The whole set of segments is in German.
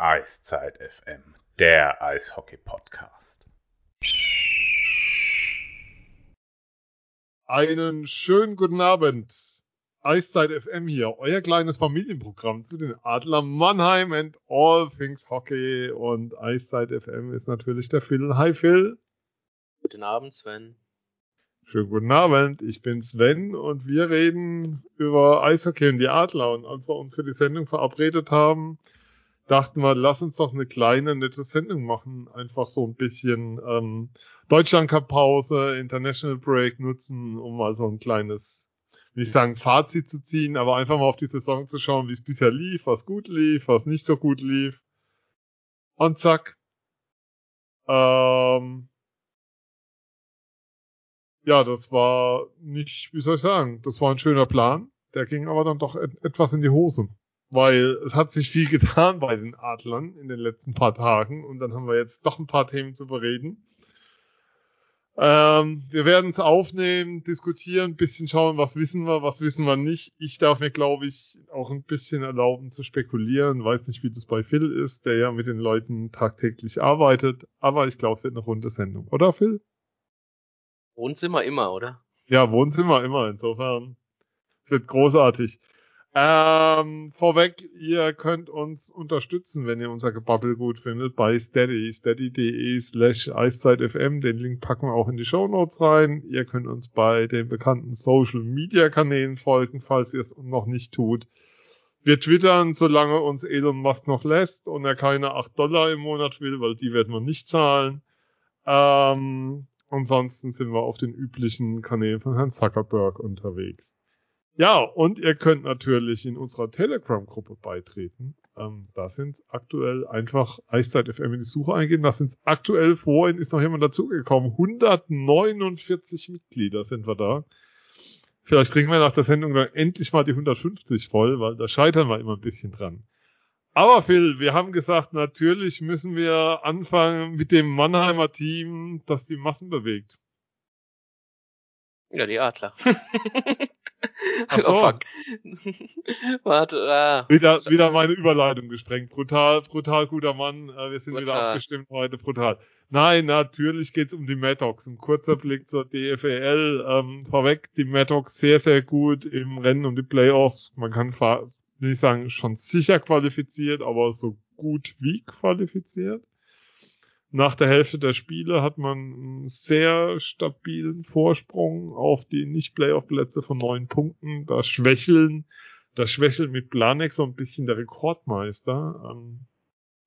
Eiszeit FM, der Eishockey-Podcast. Einen schönen guten Abend. Eiszeit FM hier, euer kleines Familienprogramm zu den Adler Mannheim and all things Hockey. Und Eiszeit FM ist natürlich der Phil. Hi Phil. Guten Abend, Sven. Schönen guten Abend, ich bin Sven und wir reden über Eishockey und die Adler. Und als wir uns für die Sendung verabredet haben, dachten wir, lass uns doch eine kleine, nette Sendung machen. Einfach so ein bisschen ähm, Deutschland Cup Pause, International Break nutzen, um mal so ein kleines, will ich sagen, Fazit zu ziehen, aber einfach mal auf die Saison zu schauen, wie es bisher lief, was gut lief, was nicht so gut lief. Und zack. Ähm, ja, das war nicht, wie soll ich sagen, das war ein schöner Plan. Der ging aber dann doch et etwas in die Hose. Weil es hat sich viel getan bei den Adlern in den letzten paar Tagen und dann haben wir jetzt doch ein paar Themen zu bereden. Ähm, wir werden es aufnehmen, diskutieren, ein bisschen schauen, was wissen wir, was wissen wir nicht. Ich darf mir, glaube ich, auch ein bisschen erlauben zu spekulieren. Weiß nicht, wie das bei Phil ist, der ja mit den Leuten tagtäglich arbeitet. Aber ich glaube, es wird eine runde Sendung, oder Phil? Wohnzimmer immer, oder? Ja, Wohnzimmer immer. Insofern, es wird großartig. Ähm, vorweg, ihr könnt uns unterstützen, wenn ihr unser Gebabbel gut findet, bei Steady, steady.de slash eiszeitfm. Den Link packen wir auch in die Show Notes rein. Ihr könnt uns bei den bekannten Social Media Kanälen folgen, falls ihr es noch nicht tut. Wir twittern, solange uns Elon Musk noch lässt und er keine 8 Dollar im Monat will, weil die werden wir nicht zahlen. Ähm, Ansonsten sind wir auf den üblichen Kanälen von Herrn Zuckerberg unterwegs. Ja, und ihr könnt natürlich in unserer Telegram-Gruppe beitreten. Ähm, da sind aktuell einfach Eiszeit FM in die Suche eingeben. Da sind aktuell vorhin ist noch jemand dazugekommen. 149 Mitglieder sind wir da. Vielleicht kriegen wir nach der Sendung dann endlich mal die 150 voll, weil da scheitern wir immer ein bisschen dran. Aber Phil, wir haben gesagt, natürlich müssen wir anfangen mit dem Mannheimer Team, das die Massen bewegt. Ja, die Adler. Ach so. oh, fuck. Warte, ah. Wieder, wieder meine Überleitung gesprengt. Brutal, brutal guter Mann. Äh, Wir sind wieder Brutal. abgestimmt heute. Brutal. Nein, natürlich geht's um die Maddox. Ein kurzer Blick zur DFL. Ähm, vorweg, die Maddox sehr, sehr gut im Rennen um die Playoffs. Man kann will ich sagen, schon sicher qualifiziert, aber so gut wie qualifiziert. Nach der Hälfte der Spiele hat man einen sehr stabilen Vorsprung auf die Nicht-Playoff-Plätze von neun Punkten. Da schwächeln, da schwächelt mit Planek so ein bisschen der Rekordmeister. Ähm,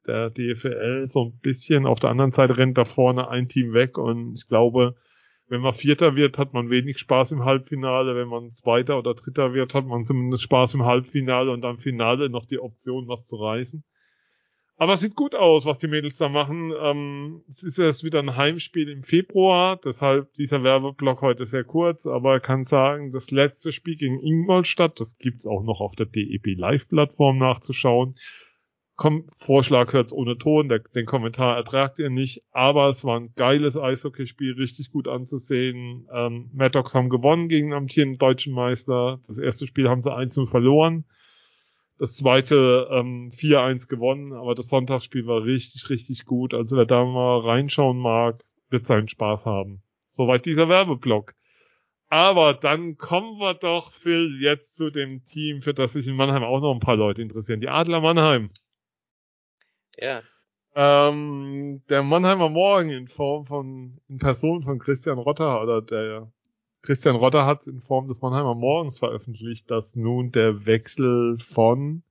der DFL so ein bisschen. Auf der anderen Seite rennt da vorne ein Team weg und ich glaube, wenn man Vierter wird, hat man wenig Spaß im Halbfinale. Wenn man Zweiter oder Dritter wird, hat man zumindest Spaß im Halbfinale und am Finale noch die Option, was zu reißen. Aber es sieht gut aus, was die Mädels da machen. Ähm, es ist erst wieder ein Heimspiel im Februar, deshalb dieser Werbeblock heute sehr kurz, aber ich kann sagen, das letzte Spiel gegen Ingolstadt, das gibt's auch noch auf der DEB Live-Plattform nachzuschauen. Komm, Vorschlag hört's ohne Ton, der, den Kommentar ertragt ihr nicht, aber es war ein geiles Eishockeyspiel, richtig gut anzusehen. Ähm, Maddox haben gewonnen gegen den amtierenden deutschen Meister. Das erste Spiel haben sie 1-0 verloren. Das zweite ähm, 4-1 gewonnen, aber das Sonntagsspiel war richtig, richtig gut. Also wer da mal reinschauen mag, wird seinen Spaß haben. Soweit dieser Werbeblock. Aber dann kommen wir doch, Phil, jetzt zu dem Team, für das sich in Mannheim auch noch ein paar Leute interessieren. Die Adler Mannheim. Ja. Ähm, der Mannheimer Morgen in Form von, in Person von Christian Rotter oder der Christian Rotter hat in Form des Mannheimer Morgens veröffentlicht, dass nun der Wechsel von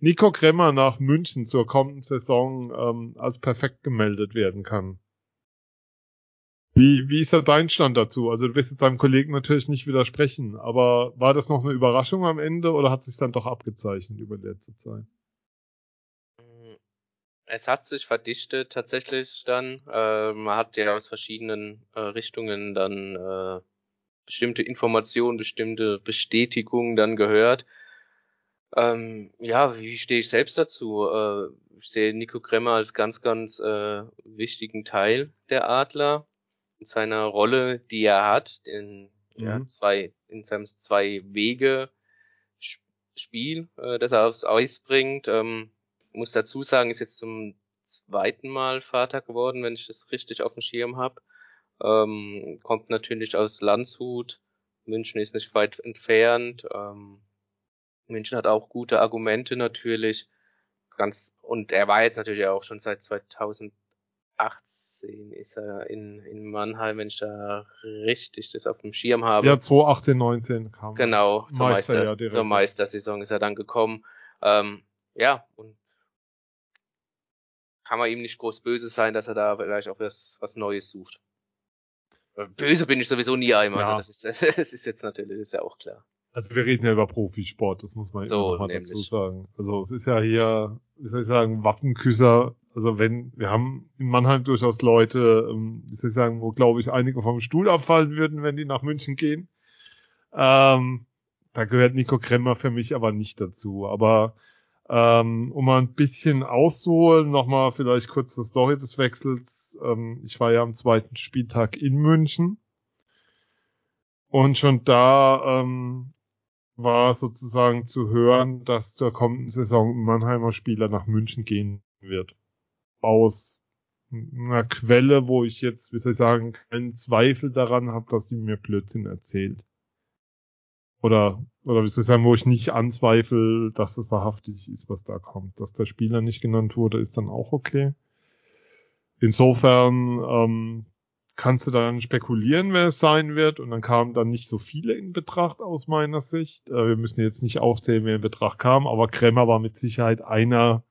Nico Kremmer nach München zur kommenden Saison ähm, als perfekt gemeldet werden kann. Wie, wie ist da dein Stand dazu? Also du wirst jetzt deinem Kollegen natürlich nicht widersprechen, aber war das noch eine Überraschung am Ende oder hat sich dann doch abgezeichnet über letzte Zeit? Es hat sich verdichtet tatsächlich dann. Äh, man hat ja aus verschiedenen äh, Richtungen dann äh, bestimmte Informationen, bestimmte Bestätigungen dann gehört. Ähm, ja, wie stehe ich selbst dazu? Äh, ich sehe Nico Kremmer als ganz, ganz äh, wichtigen Teil der Adler in seiner Rolle, die er hat, in ja, Mhm. zwei, in seinem zwei Wege Spiel, äh, das er aufs Eis bringt. Ähm, muss dazu sagen, ist jetzt zum zweiten Mal Vater geworden, wenn ich das richtig auf dem Schirm habe. Ähm, kommt natürlich aus Landshut. München ist nicht weit entfernt. Ähm, München hat auch gute Argumente natürlich. Ganz, und er war jetzt natürlich auch schon seit 2018 ist er in, in Mannheim, wenn ich da richtig das auf dem Schirm habe. Ja, 2018, 19 kam. Genau, zur, Meister, Meister, ja, direkt. zur Meistersaison ist er dann gekommen. Ähm, ja, und kann man ihm nicht groß böse sein, dass er da vielleicht auch was, was Neues sucht. Böse bin ich sowieso nie einmal. Ja. Also das, ist, das ist jetzt natürlich, ist ja auch klar. Also wir reden ja über Profisport, das muss man so, mal dazu sagen. Also es ist ja hier, wie soll ich sagen, Wappenküsser. Also wenn, wir haben in Mannheim durchaus Leute, ähm, wie soll ich sagen, wo glaube ich einige vom Stuhl abfallen würden, wenn die nach München gehen. Ähm, da gehört Nico Kremmer für mich aber nicht dazu. Aber ähm, um mal ein bisschen auszuholen, nochmal vielleicht kurz zur Story des Wechsels. Ähm, ich war ja am zweiten Spieltag in München. Und schon da ähm, war sozusagen zu hören, dass zur kommenden Saison Mannheimer Spieler nach München gehen wird. Aus einer Quelle, wo ich jetzt, wie soll ich sagen, keinen Zweifel daran habe, dass die mir Blödsinn erzählt. Oder, oder wie soll ich sagen, wo ich nicht anzweifle, dass das wahrhaftig ist, was da kommt. Dass der Spieler nicht genannt wurde, ist dann auch okay. Insofern ähm, kannst du dann spekulieren, wer es sein wird. Und dann kamen dann nicht so viele in Betracht aus meiner Sicht. Äh, wir müssen jetzt nicht aufzählen, wer in Betracht kam, aber Kremmer war mit Sicherheit einer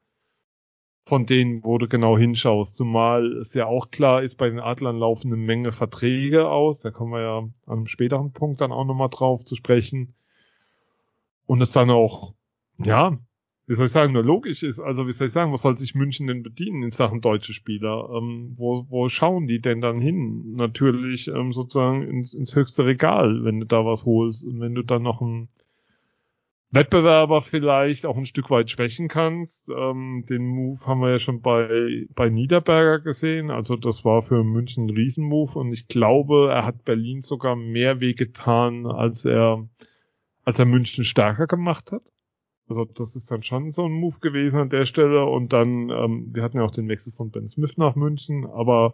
von denen, wo du genau hinschaust. Zumal es ja auch klar ist, bei den Adlern laufen eine Menge Verträge aus. Da kommen wir ja an einem späteren Punkt dann auch nochmal drauf zu sprechen. Und es dann auch, ja, wie soll ich sagen, nur logisch ist. Also wie soll ich sagen, wo soll sich München denn bedienen in Sachen deutsche Spieler? Ähm, wo, wo schauen die denn dann hin? Natürlich ähm, sozusagen ins, ins höchste Regal, wenn du da was holst. Und wenn du dann noch ein Wettbewerber vielleicht auch ein Stück weit schwächen kannst. Ähm, den Move haben wir ja schon bei, bei Niederberger gesehen. Also das war für München ein Riesenmove und ich glaube, er hat Berlin sogar mehr wehgetan, als er, als er München stärker gemacht hat. Also das ist dann schon so ein Move gewesen an der Stelle und dann, ähm, wir hatten ja auch den Wechsel von Ben Smith nach München, aber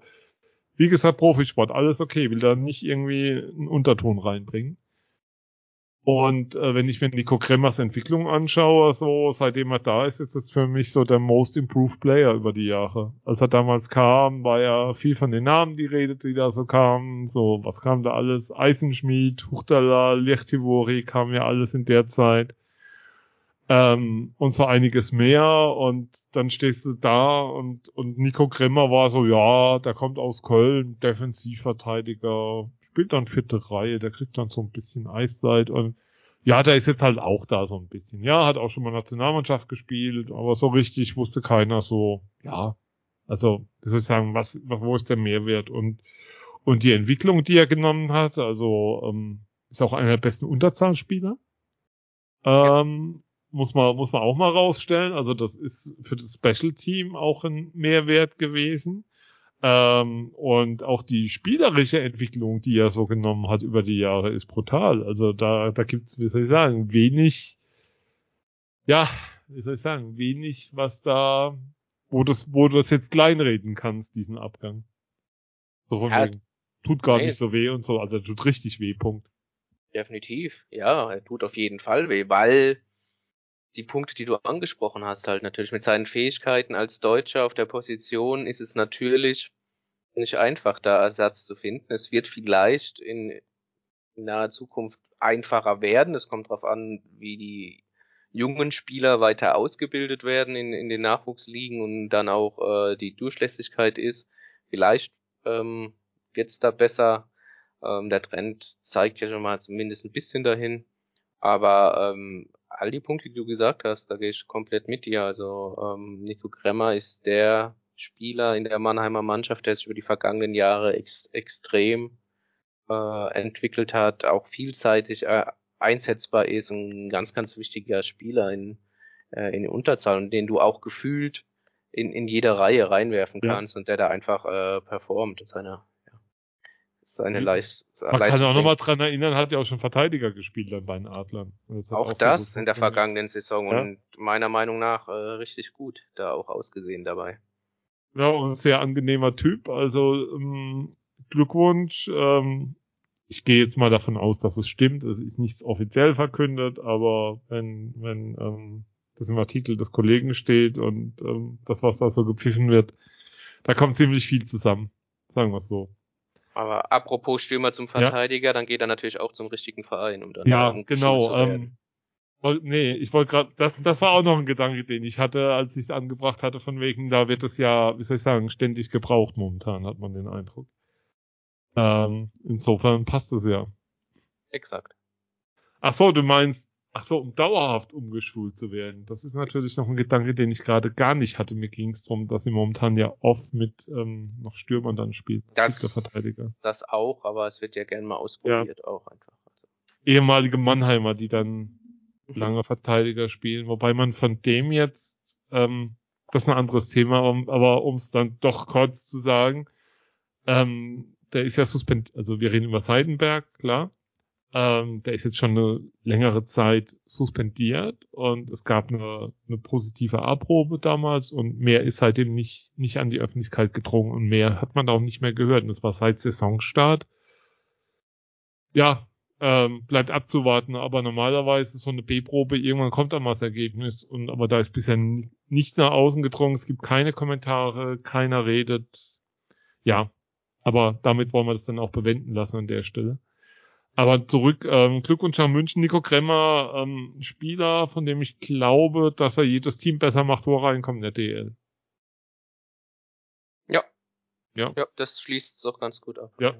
wie gesagt, Profisport, alles okay, will da nicht irgendwie einen Unterton reinbringen. Und äh, wenn ich mir Nico Kremmers Entwicklung anschaue, so seitdem er da ist, ist das für mich so der most improved Player über die Jahre. Als er damals kam, war ja viel von den Namen die Rede, die da so kamen. So, was kam da alles? Eisenschmied, Huchtala, Lechtivori kam ja alles in der Zeit. Ähm, und so einiges mehr. Und dann stehst du da und, und Nico Kremmer war so, ja, der kommt aus Köln, Defensivverteidiger, spielt dann vierte Reihe, der kriegt dann so ein bisschen Eiszeit und ja, der ist jetzt halt auch da so ein bisschen. Ja, hat auch schon mal Nationalmannschaft gespielt, aber so richtig wusste keiner so, ja, also, wie soll ich sagen, was, wo ist der Mehrwert und, und die Entwicklung, die er genommen hat, also, ähm, ist auch einer der besten Unterzahlspieler. Ähm, muss man, muss man auch mal rausstellen. Also, das ist für das Special Team auch ein Mehrwert gewesen. Ähm, und auch die spielerische Entwicklung, die er so genommen hat über die Jahre, ist brutal. Also da, da gibt's, wie soll ich sagen, wenig, ja, wie soll ich sagen, wenig, was da, wo das, wo du das jetzt kleinreden kannst, diesen Abgang. So von ja, wegen, tut gar nee. nicht so weh und so, also tut richtig weh, Punkt. Definitiv, ja, er tut auf jeden Fall weh, weil die Punkte, die du angesprochen hast, halt natürlich mit seinen Fähigkeiten als Deutscher auf der Position ist es natürlich nicht einfach, da Ersatz zu finden. Es wird vielleicht in, in naher Zukunft einfacher werden. Es kommt darauf an, wie die jungen Spieler weiter ausgebildet werden in, in den Nachwuchsligen und dann auch äh, die Durchlässigkeit ist. Vielleicht ähm, wird es da besser. Ähm, der Trend zeigt ja schon mal zumindest ein bisschen dahin. Aber ähm, all die Punkte, die du gesagt hast, da gehe ich komplett mit dir. Also ähm, Nico Kremmer ist der Spieler in der Mannheimer Mannschaft, der sich über die vergangenen Jahre ex extrem äh, entwickelt hat, auch vielseitig äh, einsetzbar ist und ein ganz, ganz wichtiger Spieler in, äh, in Unterzahl und den du auch gefühlt in, in jede Reihe reinwerfen kannst ja. und der da einfach äh, performt in seiner seine Mhm. Leis Man Leistung kann auch nochmal dran erinnern, hat ja auch schon Verteidiger gespielt dann bei den Adlern. Das Auch sehr das in der vergangenen Saison Ja. und meiner Meinung nach äh, richtig gut da auch ausgesehen dabei. Ja, und ein sehr angenehmer Typ. Also ähm, Glückwunsch. Ähm, ich gehe jetzt mal davon aus, dass es stimmt. Es ist nichts offiziell verkündet, aber wenn, wenn ähm, das im Artikel des Kollegen steht und ähm, das, was da so gepfiffen wird, da kommt ziemlich viel zusammen. Sagen wir es so. Aber apropos Stürmer zum Verteidiger, dann geht er natürlich auch zum richtigen Verein, um dann Ja, genau. Ähm, nee, ich wollte gerade, das, das war auch noch ein Gedanke, den ich hatte, als ich es angebracht hatte, von wegen, da wird es ja, wie soll ich sagen, ständig gebraucht momentan, hat man den Eindruck. Ähm, insofern passt es ja. Exakt. Ach so, du meinst, ach so, um dauerhaft umgeschult zu werden. Das ist natürlich noch ein Gedanke, den ich gerade gar nicht hatte. Mir ging es darum, dass sie momentan ja oft mit ähm, noch Stürmern dann spielt. Das- der Verteidiger. Das auch, aber es wird ja gern mal ausprobiert auch einfach. Also, Ehemalige Mannheimer, die dann lange Verteidiger spielen, wobei man von dem jetzt, ähm, das ist ein anderes Thema, um, aber um es dann doch kurz zu sagen, ähm, der ist ja suspendiert, also wir reden über Seidenberg, klar, ähm, der ist jetzt schon eine längere Zeit suspendiert und es gab eine, eine positive A-Probe damals und mehr ist seitdem nicht, nicht an die Öffentlichkeit gedrungen und mehr hat man auch nicht mehr gehört und das war seit Saisonstart. Ja, ähm, bleibt abzuwarten, aber normalerweise ist so eine B-Probe, irgendwann kommt dann mal das Ergebnis und aber da ist bisher ni- nichts nach außen gedrungen, es gibt keine Kommentare, keiner redet. Ja, aber damit wollen wir das dann auch bewenden lassen an der Stelle. Aber zurück, ähm, Glückwunsch an München, Nico Kremmer, ähm, Spieler, von dem ich glaube, dass er jedes Team besser macht, wo er reinkommt in der DL. Ja. Ja. Ja, das schließt es auch ganz gut ab. Ja.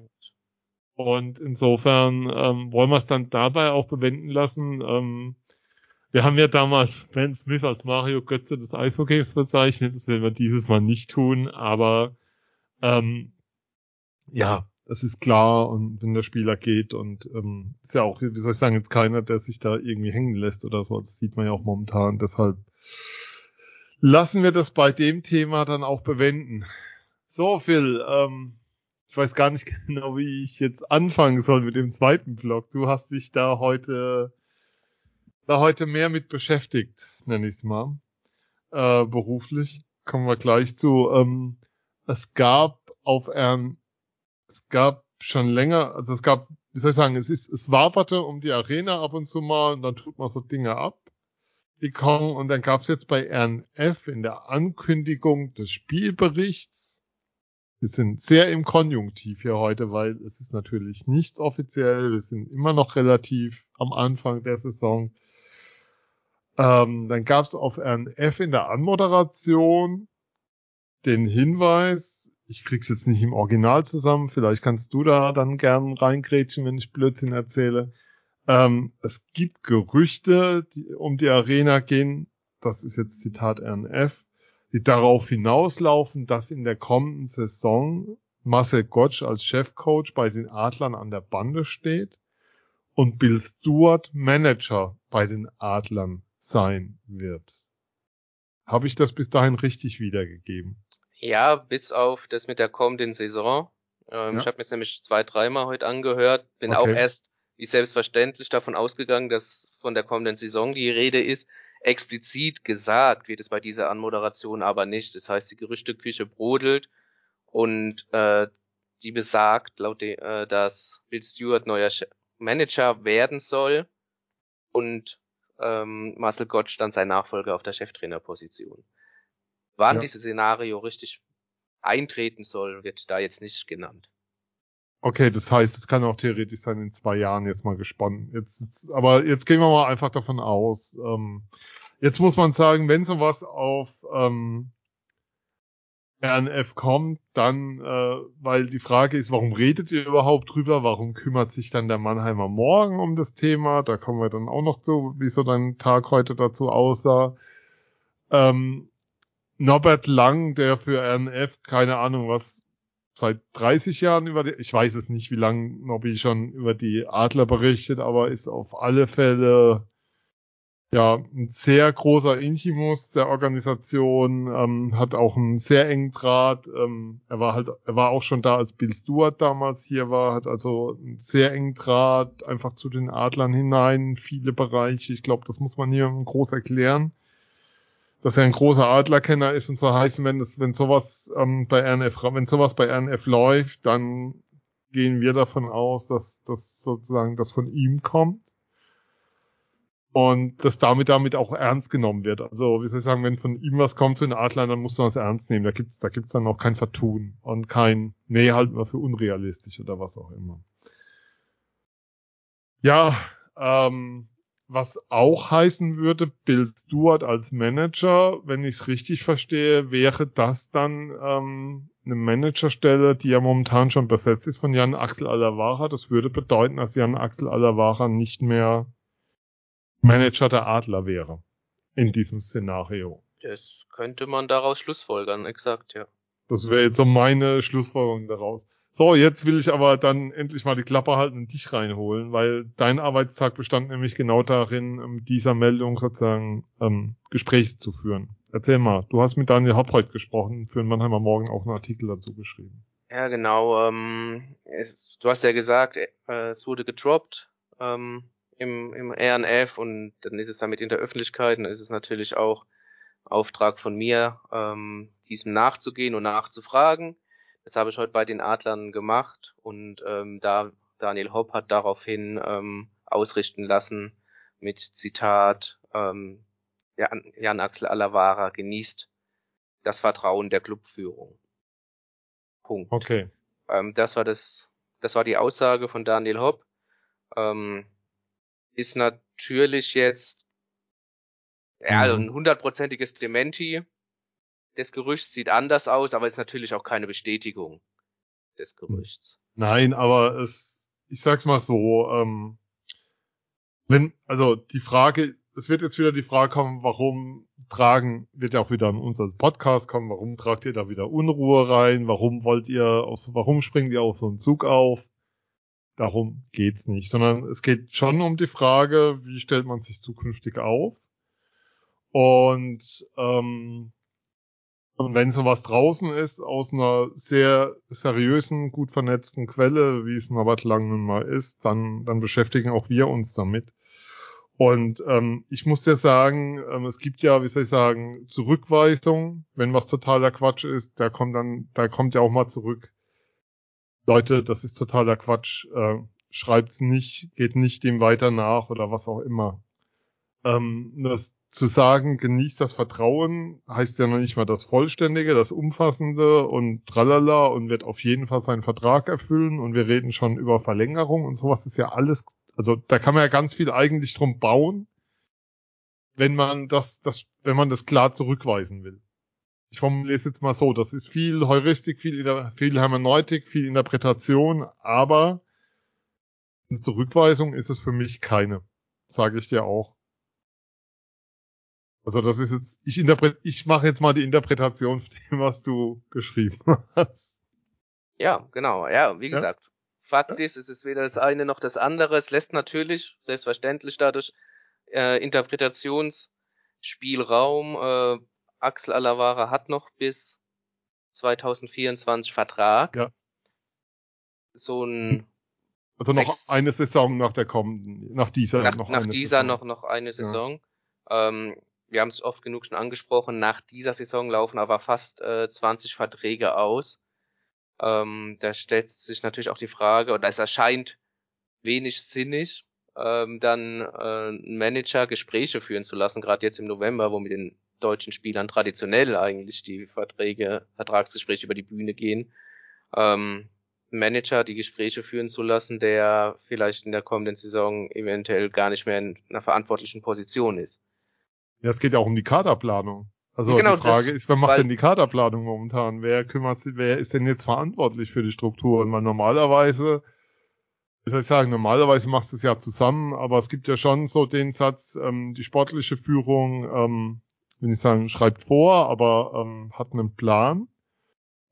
Und insofern ähm, wollen wir es dann dabei auch bewenden lassen. Ähm, wir haben ja damals Ben Smith als Mario Götze des Eishockeys bezeichnet. Das werden wir dieses Mal nicht tun, aber ähm, ja, es ist klar und wenn der Spieler geht und ähm, ist ja auch, wie soll ich sagen, jetzt keiner, der sich da irgendwie hängen lässt oder so. Das sieht man ja auch momentan. Deshalb lassen wir das bei dem Thema dann auch bewenden. So, Phil, ähm, ich weiß gar nicht genau, wie ich jetzt anfangen soll mit dem zweiten Blog. Du hast dich da heute, da heute mehr mit beschäftigt, nenne ich es mal. Äh, beruflich. Kommen wir gleich zu. Ähm, es gab auf Ern, es gab schon länger, also es gab, wie soll ich sagen, es ist, es waberte um die Arena ab und zu mal und dann tut man so Dinge ab. Die kommen und dann gab es jetzt bei RNF in der Ankündigung des Spielberichts wir sind sehr im Konjunktiv hier heute, weil es ist natürlich nichts offiziell. Wir sind immer noch relativ am Anfang der Saison. Ähm, dann gab es auf RNF in der Anmoderation den Hinweis, ich krieg's jetzt nicht im Original zusammen, vielleicht kannst du da dann gern reingrätschen, wenn ich Blödsinn erzähle. Ähm, es gibt Gerüchte, die um die Arena gehen, das ist jetzt Zitat RNF, die darauf hinauslaufen, dass in der kommenden Saison Marcel Gottsch als Chefcoach bei den Adlern an der Bande steht und Bill Stewart Manager bei den Adlern sein wird. Habe ich das bis dahin richtig wiedergegeben? Ja, bis auf das mit der kommenden Saison. Ähm, Ja. Ich habe mir das nämlich zwei, dreimal heute angehört. Bin Okay. auch erst, wie selbstverständlich, davon ausgegangen, dass von der kommenden Saison die Rede ist. Explizit gesagt wird es bei dieser Anmoderation aber nicht. Das heißt, die Gerüchteküche brodelt und äh, die besagt, laut de, äh, dass Bill Stewart neuer Manager werden soll und ähm, Marcel Gottsch dann sein Nachfolger auf der Cheftrainerposition. Wann Ja. dieses Szenario richtig eintreten soll, wird da jetzt nicht genannt. Okay, das heißt, es kann auch theoretisch sein, in zwei Jahren jetzt mal gesponnen. Jetzt, jetzt, aber jetzt gehen wir mal einfach davon aus. Ähm, jetzt muss man sagen, wenn sowas auf ähm, RNF kommt, dann, äh, weil die Frage ist, warum redet ihr überhaupt drüber? Warum kümmert sich dann der Mannheimer Morgen um das Thema? Da kommen wir dann auch noch zu, wie so dein Tag heute dazu aussah. Ähm, Norbert Lang, der für RNF, keine Ahnung was, seit 30 Jahren über die, ich weiß es nicht, wie lange Nobby schon über die Adler berichtet, aber ist auf alle Fälle ja, ein sehr großer Intimus der Organisation, ähm, hat auch einen sehr engen Draht. Ähm, er war halt, er war auch schon da, als Bill Stewart damals hier war, hat also einen sehr engen Draht einfach zu den Adlern hinein, viele Bereiche. Ich glaube, das muss man hier groß erklären, dass er ein großer Adlerkenner ist und so heißen, wenn das, wenn sowas ähm, bei RNF, wenn sowas bei RNF läuft, dann gehen wir davon aus, dass das sozusagen das von ihm kommt und das damit damit auch ernst genommen wird. Also, wie soll ich sagen, wenn von ihm was kommt zu den Adlern, dann muss man es ernst nehmen. Da gibt's da gibt's dann auch kein Vertun und kein, nee, halt mal für unrealistisch oder was auch immer. Ja, ähm, was auch heißen würde, Bill Stewart als Manager, wenn ich es richtig verstehe, wäre das dann ähm, eine Managerstelle, die ja momentan schon besetzt ist von Jan Axel Alavara. Das würde bedeuten, dass Jan Axel Alavara nicht mehr Manager der Adler wäre. In diesem Szenario. Das könnte man daraus schlussfolgern, exakt, ja. Das wäre jetzt so meine Schlussfolgerung daraus. So, jetzt will ich aber dann endlich mal die Klappe halten und dich reinholen, weil dein Arbeitstag bestand nämlich genau darin, um dieser Meldung sozusagen ähm, Gespräche zu führen. Erzähl mal, du hast mit Daniel Hauptreuth gesprochen, für den Mannheimer Morgen auch einen Artikel dazu geschrieben. Ja, genau. Ähm, es, du hast ja gesagt, äh, es wurde gedroppt. Ähm, im, im RNF und dann ist es damit in der Öffentlichkeit und dann ist es natürlich auch Auftrag von mir, ähm, diesem nachzugehen und nachzufragen. Das habe ich heute bei den Adlern gemacht und ähm, da Daniel Hopp hat daraufhin ähm, ausrichten lassen mit Zitat ähm, Jan, Jan Axel Alavara genießt das Vertrauen der Clubführung. Punkt. Okay. Ähm, das war das, das war die Aussage von Daniel Hopp. Ähm, ist natürlich jetzt ja, also ein hundertprozentiges Dementi. Das Gerücht sieht anders aus, aber ist natürlich auch keine Bestätigung des Gerüchts. Nein, aber es, ich sag's mal so, ähm, wenn, also die Frage, es wird jetzt wieder die Frage kommen, warum tragen, wird ja auch wieder in unser Podcast kommen, warum tragt ihr da wieder Unruhe rein, warum wollt ihr, aus, warum springt ihr auf so einen Zug auf? Darum geht's nicht, sondern es geht schon um die Frage, wie stellt man sich zukünftig auf? Und, ähm, und wenn sowas draußen ist, aus einer sehr seriösen, gut vernetzten Quelle, wie es Norbert Lang nun mal ist, dann, dann beschäftigen auch wir uns damit. Und ähm, ich muss dir sagen, ähm, es gibt ja, wie soll ich sagen, Zurückweisung, wenn was totaler Quatsch ist, da kommt dann, da kommt ja auch mal zurück. Leute, das ist totaler Quatsch, äh, schreibt's nicht, geht nicht dem weiter nach oder was auch immer. Ähm, das zu sagen, genießt das Vertrauen, heißt ja noch nicht mal das Vollständige, das Umfassende und tralala und wird auf jeden Fall seinen Vertrag erfüllen und wir reden schon über Verlängerung und sowas ist ja alles, also da kann man ja ganz viel eigentlich drum bauen, wenn man das, das, wenn man das klar zurückweisen will ich formuliere es jetzt mal so, das ist viel Heuristik, viel, viel Hermeneutik, viel Interpretation, aber eine Zurückweisung ist es für mich keine, sage ich dir auch. Also das ist jetzt, ich interpret, ich mache jetzt mal die Interpretation von dem, was du geschrieben hast. Ja, genau. Ja, wie gesagt, ja? faktisch ist es weder das eine noch das andere. Es lässt natürlich, selbstverständlich dadurch, äh, Interpretationsspielraum, äh, Axel Alavara hat noch bis 2024 Vertrag. Ja. So ein also noch Ex eine Saison nach der kommenden, nach dieser nach, noch nach eine dieser Saison. noch noch eine Saison. Ja. Ähm, wir haben es oft genug schon angesprochen. Nach dieser Saison laufen aber fast äh, 20 Verträge aus. Ähm, da stellt sich natürlich auch die Frage, oder es erscheint wenig sinnig, ähm, dann äh, einen Manager Gespräche führen zu lassen, gerade jetzt im November, wo mit den deutschen Spielern traditionell eigentlich die Verträge, Vertragsgespräche über die Bühne gehen, ähm, Manager die Gespräche führen zu lassen, der vielleicht in der kommenden Saison eventuell gar nicht mehr in einer verantwortlichen Position ist. Ja, es geht ja auch um die Kaderplanung. Also genau, die Frage das, ist, wer macht denn die Kaderplanung momentan? Wer kümmert sich, wer ist denn jetzt verantwortlich für die Strukturen? Weil normalerweise, wie soll ich sagen, normalerweise macht es ja zusammen, aber es gibt ja schon so den Satz, ähm, die sportliche Führung ähm, will nicht sagen, schreibt vor, aber ähm, hat einen Plan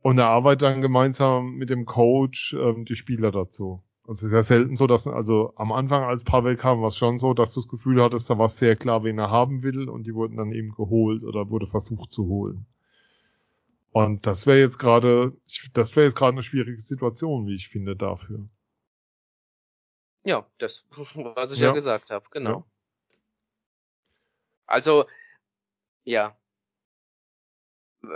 und er arbeitet dann gemeinsam mit dem Coach ähm, die Spieler dazu. Also es ist ja selten so, dass, also am Anfang, als Pavel kam, war es schon so, dass du das Gefühl hattest, da war sehr klar, wen er haben will und die wurden dann eben geholt oder wurde versucht zu holen. Und das wäre jetzt gerade, das wäre jetzt gerade eine schwierige Situation, wie ich finde, dafür. Ja, das, was ich ja, ja gesagt habe, genau. Ja. Also, ja.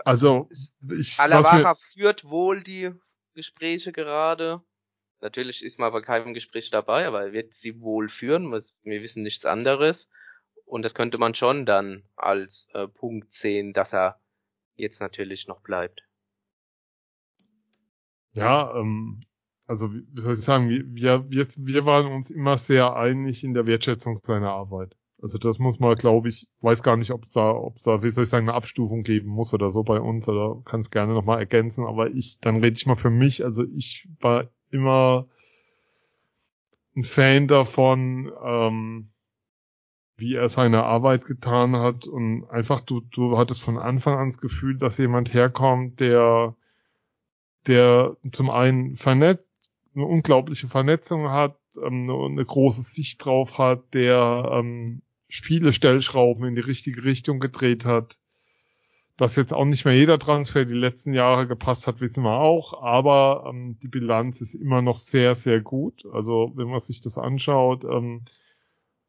Also, ich. Alavara führt wohl die Gespräche gerade. Natürlich ist man bei keinem Gespräch dabei, aber er wird sie wohl führen. Wir wissen nichts anderes. Und das könnte man schon dann als äh, Punkt sehen, dass er jetzt natürlich noch bleibt. Ja, ähm, also wie soll ich sagen, wir, wir, wir waren uns immer sehr einig in der Wertschätzung seiner Arbeit. Also das muss man, glaube ich, weiß gar nicht, ob es da, ob es da, wie soll ich sagen, eine Abstufung geben muss oder so bei uns oder kann es gerne nochmal ergänzen, aber ich, dann rede ich mal für mich, also ich war immer ein Fan davon, ähm, wie er seine Arbeit getan hat und einfach du, du hattest von Anfang an das Gefühl, dass jemand herkommt, der, der zum einen vernetzt, eine unglaubliche Vernetzung hat, ähm, eine, eine große Sicht drauf hat, der ähm, viele Stellschrauben in die richtige Richtung gedreht hat. Dass jetzt auch nicht mehr jeder Transfer die letzten Jahre gepasst hat, wissen wir auch, aber ähm, die Bilanz ist immer noch sehr, sehr gut. Also wenn man sich das anschaut, ähm,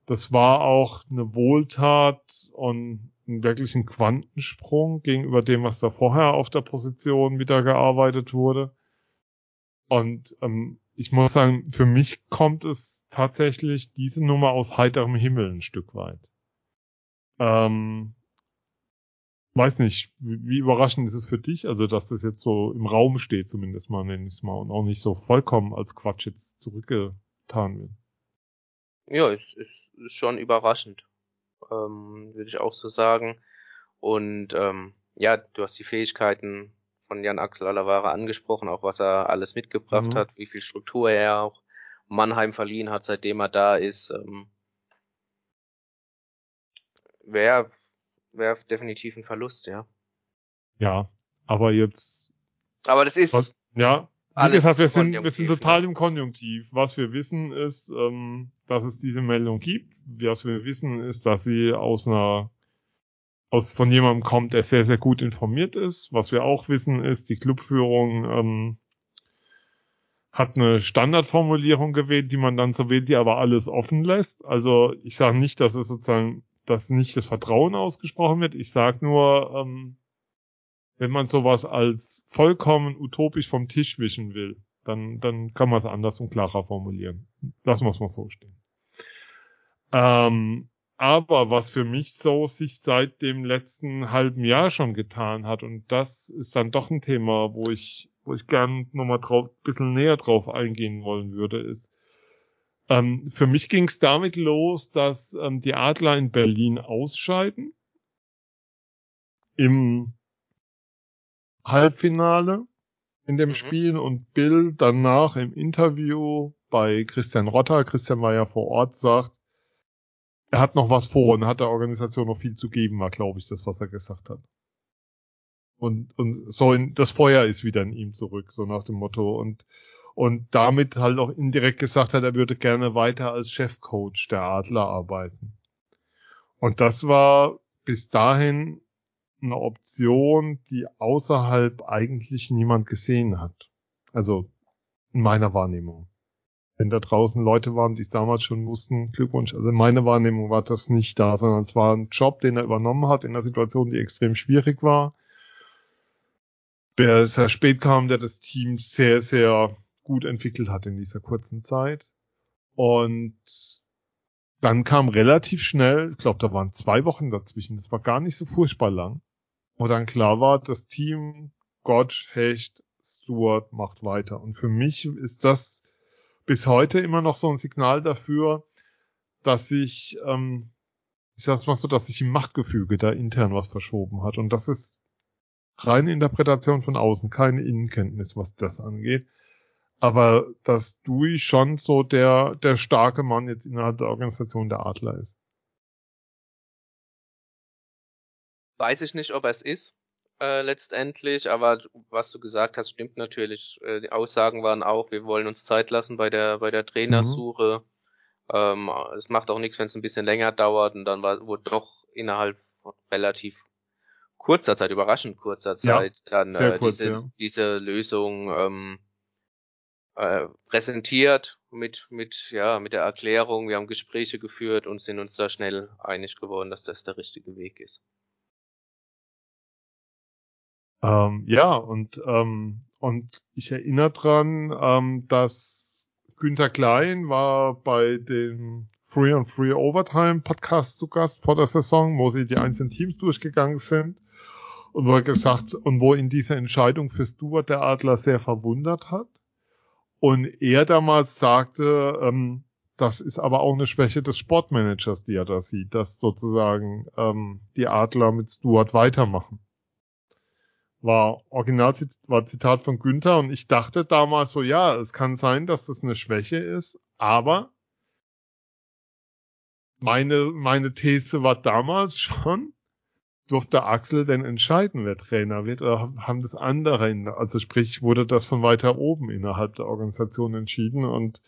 das war auch eine Wohltat und einen wirklichen Quantensprung gegenüber dem, was da vorher auf der Position wieder gearbeitet wurde. Und ähm, ich muss sagen, für mich kommt es tatsächlich diese Nummer aus heiterem Himmel ein Stück weit. Ähm, weiß nicht, wie, überraschend ist es für dich, also dass das jetzt so im Raum steht, zumindest mal, nenne ich es mal, und auch nicht so vollkommen als Quatsch jetzt zurückgetan wird. Ja, es ist ist schon überraschend, ähm, würde ich auch so sagen. Und ähm, ja, du hast die Fähigkeiten von Jan Axel Alavara angesprochen, auch was er alles mitgebracht mhm. hat, wie viel Struktur er auch Mannheim verliehen hat, seitdem er da ist. Ähm, Wäre wär definitiv ein Verlust, ja. Ja, aber jetzt. Aber das ist. Was, ja, wie gesagt, wir sind, wir sind total im Konjunktiv. Was wir wissen ist, ähm, dass es diese Meldung gibt. Was wir wissen ist, dass sie aus einer aus von jemandem kommt, der sehr, sehr gut informiert ist. Was wir auch wissen ist, die Clubführung ähm, hat eine Standardformulierung gewählt, die man dann so wählt, die aber alles offen lässt. Also ich sage nicht, dass es sozusagen, dass nicht das Vertrauen ausgesprochen wird. Ich sage nur, ähm, wenn man sowas als vollkommen utopisch vom Tisch wischen will, dann, dann kann man es anders und klarer formulieren. Das muss man so stehen. Ähm, aber was für mich so sich seit dem letzten halben Jahr schon getan hat, und das ist dann doch ein Thema, wo ich, wo ich gern nochmal drauf, bisschen näher drauf eingehen wollen würde, ist, ähm, für mich ging es damit los, dass ähm, die Adler in Berlin ausscheiden. Im Halbfinale in dem mhm. Spiel und Bill danach im Interview bei Christian Rotter, Christian war ja vor Ort, sagt, er hat noch was vor und hat der Organisation noch viel zu geben, war glaube ich das, was er gesagt hat. Und, und so in, das Feuer ist wieder in ihm zurück, so nach dem Motto und, und damit halt auch indirekt gesagt hat, er würde gerne weiter als Chefcoach der Adler arbeiten. Und das war bis dahin eine Option, die außerhalb eigentlich niemand gesehen hat. Also in meiner Wahrnehmung. Wenn da draußen Leute waren, die es damals schon wussten, Glückwunsch. Also in meiner Wahrnehmung war das nicht da, sondern es war ein Job, den er übernommen hat in einer Situation, die extrem schwierig war. Der sehr spät kam, der das Team sehr, sehr gut entwickelt hat in dieser kurzen Zeit. Und dann kam relativ schnell, ich glaube, da waren zwei Wochen dazwischen, das war gar nicht so furchtbar lang, wo dann klar war, das Team Gott, Hecht, Stuart macht weiter. Und für mich ist das bis heute immer noch so ein Signal dafür, dass sich, ähm, ich sag's mal so, dass sich im Machtgefüge da intern was verschoben hat. Und das ist reine Interpretation von außen, keine Innenkenntnis, was das angeht. Aber dass Dewey schon so der, der starke Mann jetzt innerhalb der Organisation der Adler ist. Weiß ich nicht, ob er es ist. äh, letztendlich, aber was du gesagt hast, stimmt natürlich. Äh, die Aussagen waren auch, wir wollen uns Zeit lassen bei der bei der Trainersuche. Mhm. Ähm, es macht auch nichts, wenn es ein bisschen länger dauert und dann war, wurde doch innerhalb relativ kurzer Zeit, überraschend kurzer Zeit, ja, dann äh, kurz, diese, ja. diese Lösung ähm, äh, präsentiert mit mit ja mit der Erklärung. Wir haben Gespräche geführt und sind uns da schnell einig geworden, dass das der richtige Weg ist. Ähm, ja, und, ähm, und ich erinnere dran, ähm, dass Günther Klein war bei dem Free on Free Overtime Podcast zu Gast vor der Saison, wo sie die einzelnen Teams durchgegangen sind und wo er gesagt und wo ihn diese Entscheidung für Stuart der Adler sehr verwundert hat. Und er damals sagte, ähm, das ist aber auch eine Schwäche des Sportmanagers, die er da sieht, dass sozusagen ähm, die Adler mit Stuart weitermachen. War original war Zitat von Günther und ich dachte damals so, ja, es kann sein, dass das eine Schwäche ist, aber meine, meine These war damals schon, durfte Axel denn entscheiden, wer Trainer wird, oder haben das andere, also sprich, wurde das von weiter oben innerhalb der Organisation entschieden und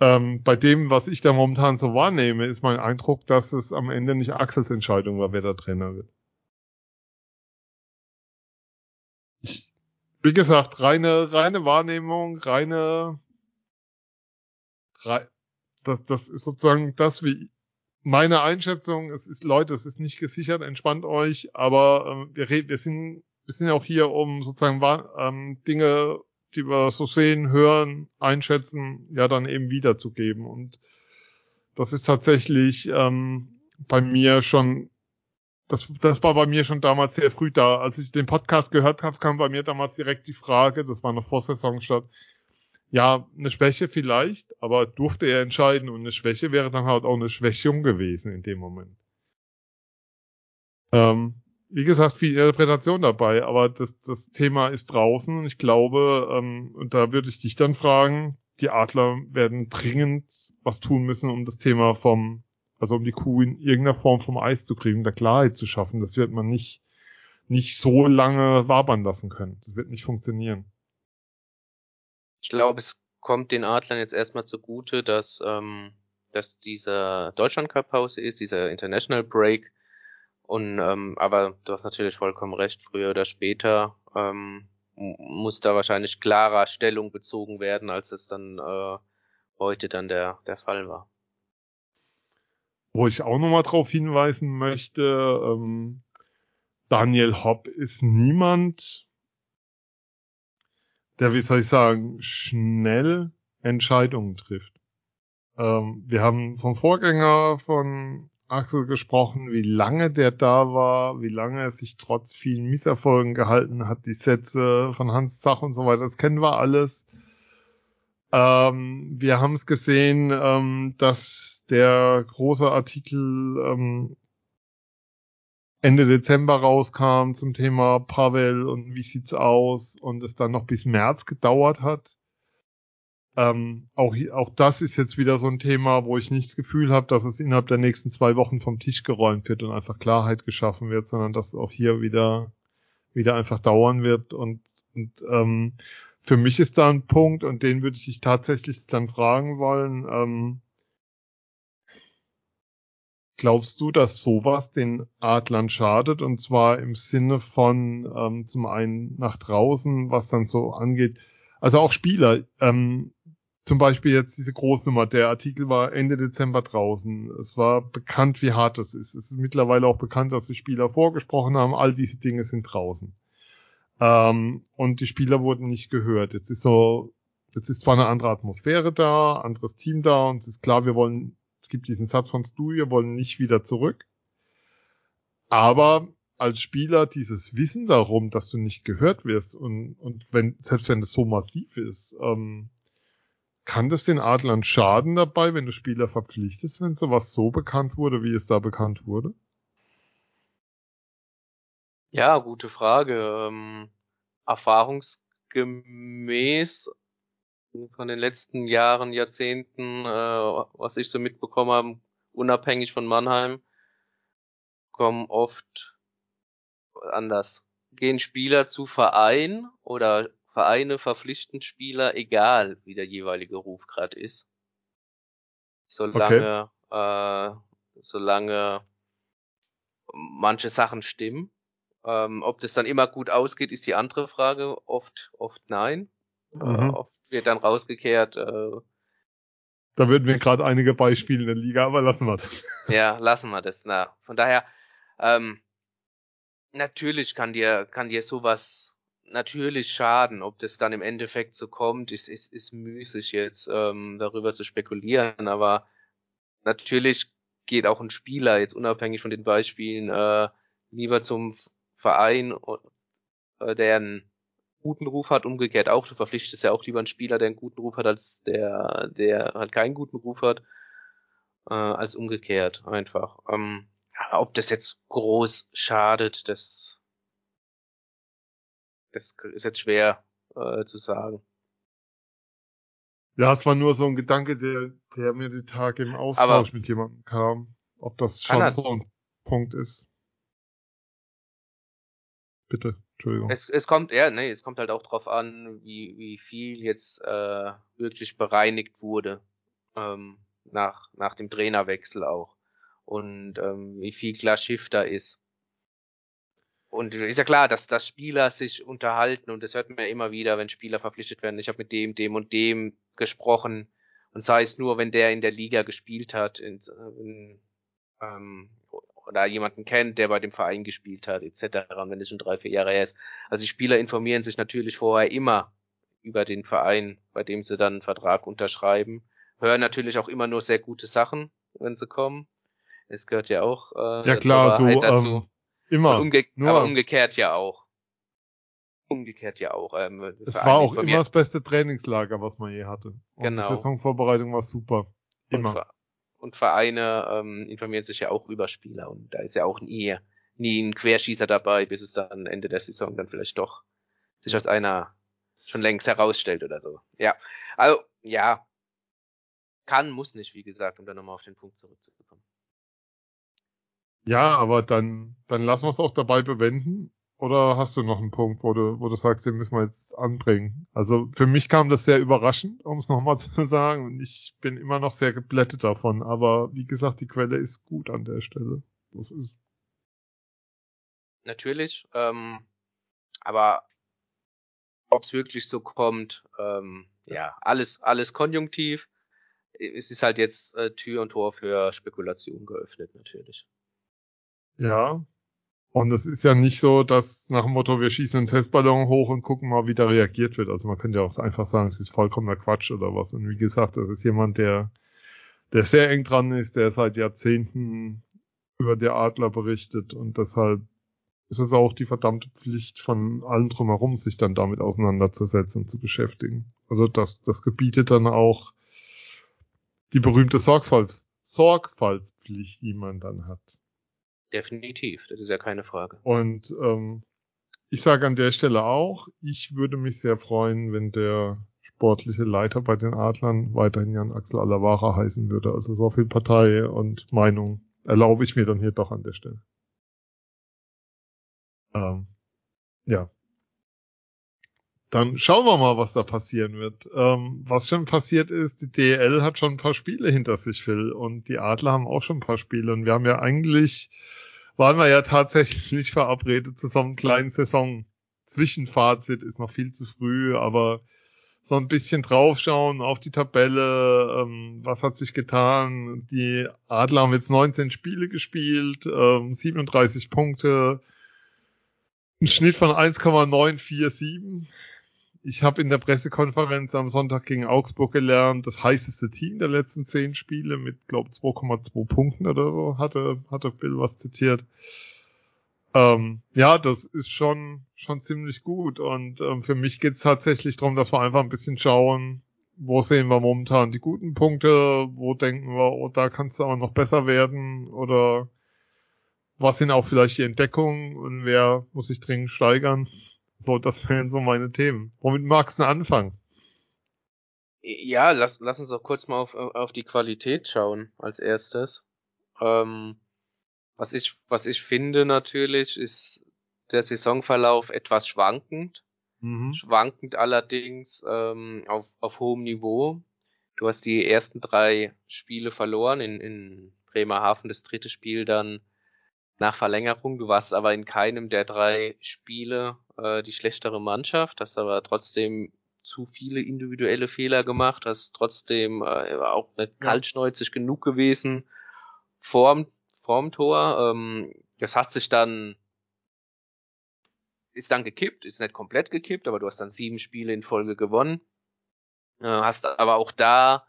ähm, bei dem, was ich da momentan so wahrnehme, ist mein Eindruck, dass es am Ende nicht Axels Entscheidung war, wer der Trainer wird. wie gesagt, reine, reine Wahrnehmung, reine, rei, das, das ist sozusagen das, wie meine Einschätzung. Es ist, Leute, es ist nicht gesichert, entspannt euch, aber ähm, wir wir sind, wir sind ja auch hier, um sozusagen ähm, Dinge, die wir so sehen, hören, einschätzen, ja dann eben wiederzugeben. Und das ist tatsächlich ähm, bei mir schon das, das war bei mir schon damals sehr früh da. Als ich den Podcast gehört habe, kam bei mir damals direkt die Frage, das war noch vor Saisonstart, ja, eine Schwäche vielleicht, aber durfte er entscheiden und eine Schwäche wäre dann halt auch eine Schwächung gewesen in dem Moment. Ähm, wie gesagt, viel Interpretation dabei, aber das, das Thema ist draußen und ich glaube, ähm, und da würde ich dich dann fragen, die Adler werden dringend was tun müssen, um das Thema vom also um die Kuh in irgendeiner Form vom Eis zu kriegen, da Klarheit zu schaffen. Das wird man nicht, nicht so lange wabern lassen können. Das wird nicht funktionieren. Ich glaube, es kommt den Adlern jetzt erstmal zugute, dass, ähm, dass dieser Deutschland Cup Pause ist, dieser International Break. Und ähm, aber du hast natürlich vollkommen recht, früher oder später ähm, muss da wahrscheinlich klarer Stellung bezogen werden, als es dann äh, heute dann der, der Fall war. Wo ich auch nochmal drauf hinweisen möchte, ähm, Daniel Hopp ist niemand, der, wie soll ich sagen, schnell Entscheidungen trifft. Ähm, wir haben vom Vorgänger von Axel gesprochen, wie lange der da war, wie lange er sich trotz vielen Misserfolgen gehalten hat, die Sätze von Hans Zach und so weiter, das kennen wir alles. Ähm, wir haben es gesehen, ähm, dass der große Artikel ähm, Ende Dezember rauskam zum Thema Pavel und wie sieht's aus und es dann noch bis März gedauert hat. Ähm, auch, auch das ist jetzt wieder so ein Thema, wo ich nicht das Gefühl habe, dass es innerhalb der nächsten zwei Wochen vom Tisch geräumt wird und einfach Klarheit geschaffen wird, sondern dass auch hier wieder, wieder einfach dauern wird und, und ähm, für mich ist da ein Punkt und den würde ich dich tatsächlich dann fragen wollen, ähm, Glaubst du, dass sowas den Adlern schadet? Und zwar im Sinne von ähm, zum einen nach draußen, was dann so angeht. Also auch Spieler. Ähm, zum Beispiel jetzt diese Großnummer. Der Artikel war Ende Dezember draußen. Es war bekannt, wie hart es ist. Es ist mittlerweile auch bekannt, dass die Spieler vorgesprochen haben. All diese Dinge sind draußen. Ähm, und die Spieler wurden nicht gehört. Jetzt ist so, jetzt ist zwar eine andere Atmosphäre da, anderes Team da und es ist klar, wir wollen es gibt diesen Satz von Stu, wir wollen nicht wieder zurück. Aber als Spieler dieses Wissen darum, dass du nicht gehört wirst und, und wenn, selbst wenn das so massiv ist, ähm, kann das den Adlern schaden dabei, wenn du Spieler verpflichtest, wenn sowas so bekannt wurde, wie es da bekannt wurde? Ja, gute Frage. Ähm, erfahrungsgemäß von den letzten Jahren, Jahrzehnten, äh, was ich so mitbekommen habe, unabhängig von Mannheim, kommen oft anders gehen Spieler zu Verein oder Vereine verpflichten Spieler, egal wie der jeweilige Ruf gerade ist. Solange, okay. äh, solange manche Sachen stimmen. Ähm, ob das dann immer gut ausgeht, ist die andere Frage. Oft, oft nein. Mhm. Äh, oft wird dann rausgekehrt. Äh, da würden wir gerade einige Beispiele in der Liga, aber lassen wir das. Ja, lassen wir das. Na, von daher, ähm, natürlich kann dir, kann dir sowas natürlich schaden. Ob das dann im Endeffekt so kommt, ist, ist, ist müßig jetzt ähm, darüber zu spekulieren. Aber natürlich geht auch ein Spieler jetzt unabhängig von den Beispielen äh, lieber zum Verein, äh, der einen guten Ruf hat, umgekehrt auch. Du verpflichtest ja auch lieber einen Spieler, der einen guten Ruf hat, als der, der halt keinen guten Ruf hat, äh, als umgekehrt einfach. Ähm, ob das jetzt groß schadet, das, das ist jetzt schwer äh, zu sagen. Ja, es war nur so ein Gedanke, der, der mir die Tage im Austausch Aber mit jemandem kam, ob das schon so ein Punkt ist. Bitte, Entschuldigung. Es, es kommt, ja, nee, es kommt halt auch drauf an, wie, wie viel jetzt äh, wirklich bereinigt wurde ähm, nach, nach dem Trainerwechsel auch. Und ähm, wie viel klar Schiff da ist. Und ist ja klar, dass, dass Spieler sich unterhalten und das hört man ja immer wieder, wenn Spieler verpflichtet werden. Ich habe mit dem, dem und dem gesprochen und sei es nur, wenn der in der Liga gespielt hat in, in, ähm, oder jemanden kennt, der bei dem Verein gespielt hat, etc. Und wenn es schon drei, vier Jahre her ist. Also die Spieler informieren sich natürlich vorher immer über den Verein, bei dem sie dann einen Vertrag unterschreiben. Hören natürlich auch immer nur sehr gute Sachen, wenn sie kommen. Es gehört ja auch äh, ja klar, du, dazu. Ähm, immer. Umge nur, aber umgekehrt ja auch. Umgekehrt ja auch. Ähm, es war auch immer das beste Trainingslager, was man je hatte. Und genau. Die Saisonvorbereitung war super. Immer und Vereine ähm, informieren sich ja auch über Spieler und da ist ja auch nie, nie ein Querschießer dabei, bis es dann Ende der Saison dann vielleicht doch sich als einer schon längst herausstellt oder so. Ja, also ja, kann, muss nicht, wie gesagt, um dann nochmal auf den Punkt zurückzukommen. Ja, aber dann, dann lassen wir es auch dabei bewenden oder hast du noch einen Punkt, wo du, wo du sagst, den müssen wir jetzt anbringen? Also für mich kam das sehr überraschend, um es nochmal zu sagen. Und ich bin immer noch sehr geblättet davon. Aber wie gesagt, die Quelle ist gut an der Stelle. Das ist. Natürlich. Ähm, aber ob es wirklich so kommt, ähm, ja, alles, alles konjunktiv. Es ist halt jetzt äh, Tür und Tor für Spekulation geöffnet, natürlich. Ja, und es ist ja nicht so, dass nach dem Motto, wir schießen einen Testballon hoch und gucken mal, wie da reagiert wird. Also man könnte ja auch einfach sagen, es ist vollkommener Quatsch oder was. Und wie gesagt, das ist jemand, der, der sehr eng dran ist, der seit Jahrzehnten über der Adler berichtet und deshalb ist es auch die verdammte Pflicht von allen drumherum, sich dann damit auseinanderzusetzen und zu beschäftigen. Also das, das gebietet dann auch die berühmte Sorgfalt, Sorgfaltspflicht, die man dann hat. Definitiv, das ist ja keine Frage. Und ähm, ich sage an der Stelle auch, ich würde mich sehr freuen, wenn der sportliche Leiter bei den Adlern weiterhin Jan Axel Alavara heißen würde. Also so viel Partei und Meinung erlaube ich mir dann hier doch an der Stelle. Ähm, ja. Dann schauen wir mal, was da passieren wird. Ähm, was schon passiert ist, die DL hat schon ein paar Spiele hinter sich, Phil, und die Adler haben auch schon ein paar Spiele. Und wir haben ja eigentlich waren wir ja tatsächlich verabredet zu so einem kleinen Saison. Zwischenfazit ist noch viel zu früh, aber so ein bisschen draufschauen auf die Tabelle, ähm, was hat sich getan. Die Adler haben jetzt 19 Spiele gespielt, ähm, 37 Punkte, ein Schnitt von 1,947 ich habe in der Pressekonferenz am Sonntag gegen Augsburg gelernt, das heißeste Team der letzten zehn Spiele mit, glaube 2,2 Punkten oder so, hatte, hatte Bill was zitiert. Ähm, ja, das ist schon, schon ziemlich gut. Und ähm, für mich geht es tatsächlich darum, dass wir einfach ein bisschen schauen, wo sehen wir momentan die guten Punkte, wo denken wir, oh, da kann es aber noch besser werden oder was sind auch vielleicht die Entdeckungen und wer muss sich dringend steigern. So, das wären so meine Themen. Womit magst du anfangen? Ja, lass, lass uns doch kurz mal auf, auf die Qualität schauen als erstes. Ähm, was ich, was ich finde natürlich, ist, der Saisonverlauf etwas schwankend. Mhm. Schwankend allerdings ähm, auf, auf hohem Niveau. Du hast die ersten drei Spiele verloren, in, in Bremerhaven das dritte Spiel dann nach Verlängerung. Du warst aber in keinem der drei Spiele äh, die schlechtere Mannschaft, hast aber trotzdem zu viele individuelle Fehler gemacht, hast trotzdem äh, auch nicht kaltschneuzig genug gewesen vorm, vorm Tor. Ähm, das hat sich dann ist dann gekippt, ist nicht komplett gekippt, aber du hast dann sieben Spiele in Folge gewonnen. Äh, hast aber auch da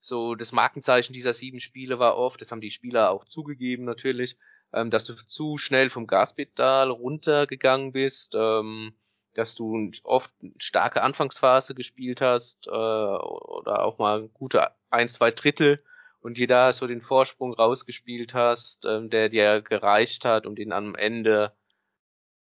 so das Markenzeichen dieser sieben Spiele war oft, das haben die Spieler auch zugegeben natürlich, ähm, dass du zu schnell vom Gaspedal runtergegangen bist, ähm, dass du oft eine starke Anfangsphase gespielt hast äh, oder auch mal gute ein, zwei Drittel und dir da so den Vorsprung rausgespielt hast, ähm, der dir gereicht hat, um den am Ende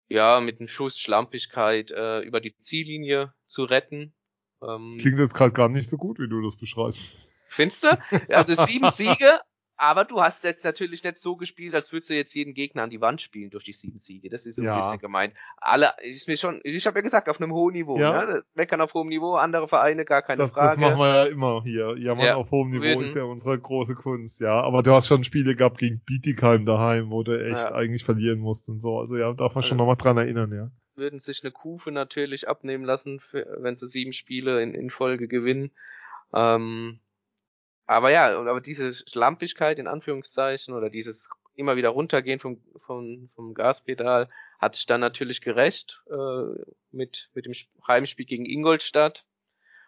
ja mit einem Schuss Schlampigkeit äh, über die Ziellinie zu retten. Ähm, Klingt jetzt gerade gar nicht so gut, wie du das beschreibst. Findest du? Also sieben Siege, aber du hast jetzt natürlich nicht so gespielt, als würdest du jetzt jeden Gegner an die Wand spielen durch die sieben Siege. Das ist so ja. ein bisschen gemeint. Alle, ich mir schon, ich habe ja gesagt, auf einem hohen Niveau. Ja. Ne? Meckern auf hohem Niveau, andere Vereine, gar keine das, Frage. Das machen wir ja immer hier. Jammern ja, auf hohem Niveau würden, ist ja unsere große Kunst, ja. Aber du hast schon Spiele gehabt gegen Bietigheim daheim, wo du echt ja. eigentlich verlieren musst und so. Also ja, darf man schon nochmal dran erinnern, ja. Würden sich eine Kufe natürlich abnehmen lassen, für, wenn sie sieben Spiele in, in Folge gewinnen. Ähm, aber ja, aber diese Schlampigkeit in Anführungszeichen oder dieses immer wieder runtergehen vom, vom, vom Gaspedal hat sich dann natürlich gerecht äh, mit, mit dem Heimspiel gegen Ingolstadt,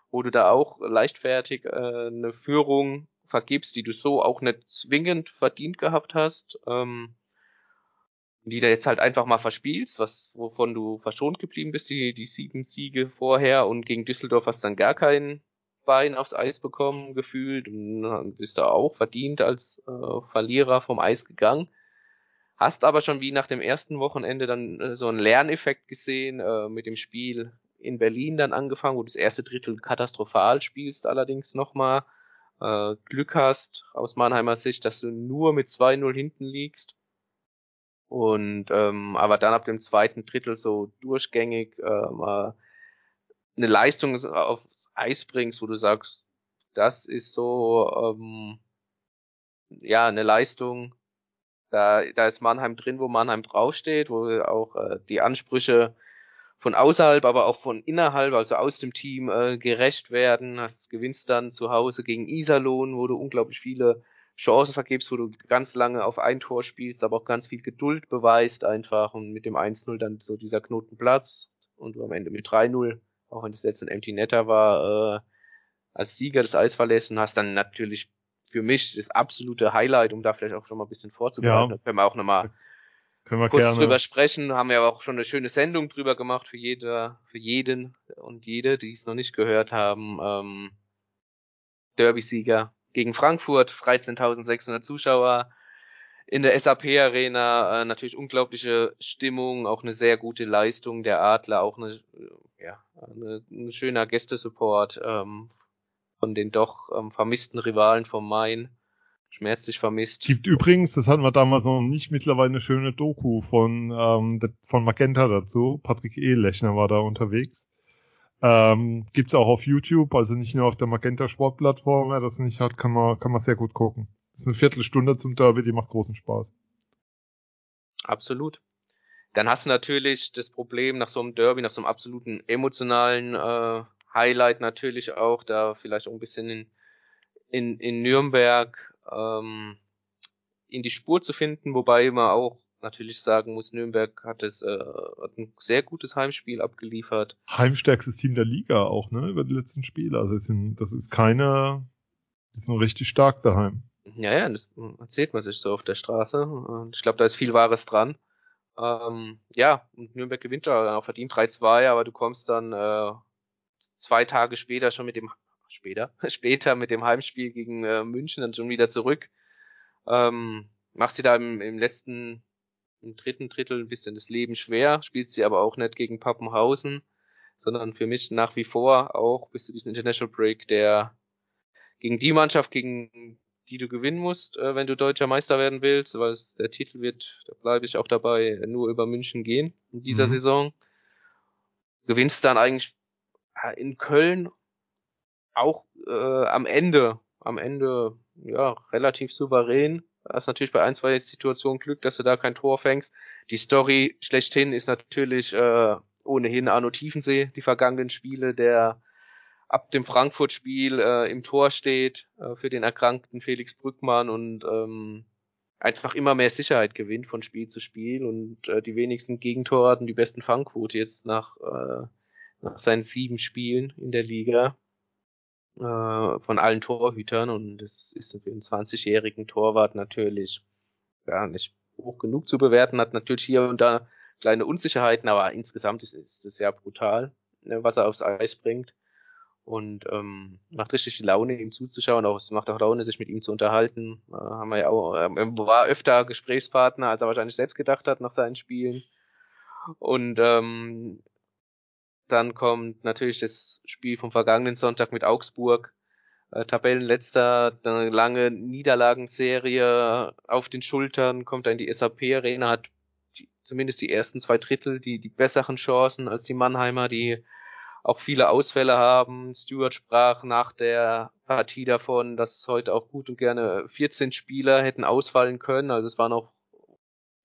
wo du da auch leichtfertig äh, eine Führung vergibst, die du so auch nicht zwingend verdient gehabt hast, ähm, die du jetzt halt einfach mal verspielst, was wovon du verschont geblieben bist, die, die sieben Siege vorher und gegen Düsseldorf hast dann gar keinen Bein aufs Eis bekommen, gefühlt, und bist du auch verdient als äh, Verlierer vom Eis gegangen. Hast aber schon wie nach dem ersten Wochenende dann äh, so einen Lerneffekt gesehen, äh, mit dem Spiel in Berlin dann angefangen, wo du das erste Drittel katastrophal spielst, allerdings nochmal. Äh, Glück hast aus Mannheimer Sicht, dass du nur mit 2-0 hinten liegst. Und ähm, aber dann ab dem zweiten Drittel so durchgängig äh, eine Leistung auf Eis bringst, wo du sagst, das ist so ähm, ja eine Leistung. Da, da ist Mannheim drin, wo Mannheim draufsteht, wo auch äh, die Ansprüche von außerhalb, aber auch von innerhalb, also aus dem Team äh, gerecht werden. Hast gewinnst dann zu Hause gegen Iserlohn, wo du unglaublich viele Chancen vergibst, wo du ganz lange auf ein Tor spielst, aber auch ganz viel Geduld beweist einfach und mit dem 1-0 dann so dieser Knotenplatz und du am Ende mit 3-0 auch wenn das jetzt ein Empty Netter war, äh, als Sieger des Eis verlässt und hast dann natürlich für mich das absolute Highlight, um da vielleicht auch schon mal ein bisschen vorzubereiten. Ja. Da können wir auch nochmal können wir kurz gerne. drüber sprechen. Haben wir auch schon eine schöne Sendung drüber gemacht für jeder, für jeden und jede, die es noch nicht gehört haben. Ähm, Derby-Sieger gegen Frankfurt, 13.600 Zuschauer, in der SAP Arena äh, natürlich unglaubliche Stimmung, auch eine sehr gute Leistung der Adler, auch eine, äh, ja, eine, ein schöner Gästesupport ähm, von den doch ähm, vermissten Rivalen vom Main. Schmerzlich vermisst. Gibt übrigens, das hatten wir damals noch nicht, mittlerweile eine schöne Doku von, ähm, von Magenta dazu. Patrick E. Lechner war da unterwegs. Ähm, gibt's auch auf YouTube, also nicht nur auf der Magenta Sportplattform. Wer das nicht hat, kann man, kann man sehr gut gucken. Ist eine Viertelstunde zum Derby, die macht großen Spaß. Absolut. Dann hast du natürlich das Problem nach so einem Derby, nach so einem absoluten emotionalen äh, Highlight natürlich auch, da vielleicht auch ein bisschen in, in, in Nürnberg ähm, in die Spur zu finden, wobei man auch natürlich sagen muss, Nürnberg hat es äh, hat ein sehr gutes Heimspiel abgeliefert. Heimstärkstes Team der Liga auch, ne, über die letzten Spiele. Also das, sind, das ist keine, die sind richtig stark daheim. Ja, ja, das erzählt man sich so auf der Straße. Und ich glaube, da ist viel Wahres dran. Ähm, ja, und Nürnberg gewinnt da auch verdient 3-2, aber du kommst dann äh, zwei Tage später schon mit dem später, später mit dem Heimspiel gegen äh, München dann schon wieder zurück. Ähm, machst dir da im, im letzten, im dritten Drittel ein bisschen das Leben schwer, spielst sie aber auch nicht gegen Pappenhausen, sondern für mich nach wie vor auch bis zu diesem International Break der gegen die Mannschaft, gegen die du gewinnen musst, äh, wenn du deutscher Meister werden willst, weil es, der Titel wird, da bleibe ich auch dabei, nur über München gehen in dieser mhm. Saison. Gewinnst dann eigentlich in Köln auch äh, am Ende, am Ende ja relativ souverän. Da ist natürlich bei ein, zwei Situationen Glück, dass du da kein Tor fängst. Die Story schlechthin ist natürlich äh, ohnehin Arno Tiefensee, die vergangenen Spiele, der ab dem Frankfurt-Spiel äh, im Tor steht äh, für den erkrankten Felix Brückmann und ähm, einfach immer mehr Sicherheit gewinnt von Spiel zu Spiel und äh, die wenigsten Gegentore hatten die besten Fangquote jetzt nach, äh, nach seinen sieben Spielen in der Liga äh, von allen Torhütern und das ist für einen 20-jährigen Torwart natürlich ja nicht hoch genug zu bewerten, hat natürlich hier und da kleine Unsicherheiten, aber insgesamt ist, ist es sehr brutal, ne, was er aufs Eis bringt und ähm, macht richtig Laune, ihm zuzuschauen. Auch, es macht auch Laune, sich mit ihm zu unterhalten. Äh, haben wir ja auch, äh, war öfter Gesprächspartner, als er wahrscheinlich selbst gedacht hat nach seinen Spielen. Und ähm, dann kommt natürlich das Spiel vom vergangenen Sonntag mit Augsburg. Äh, Tabellenletzter, eine lange Niederlagenserie auf den Schultern, kommt dann die SAP-Arena, hat die, zumindest die ersten zwei Drittel die, die besseren Chancen als die Mannheimer, die auch viele Ausfälle haben. Stewart sprach nach der Partie davon, dass heute auch gut und gerne 14 Spieler hätten ausfallen können. Also es waren auch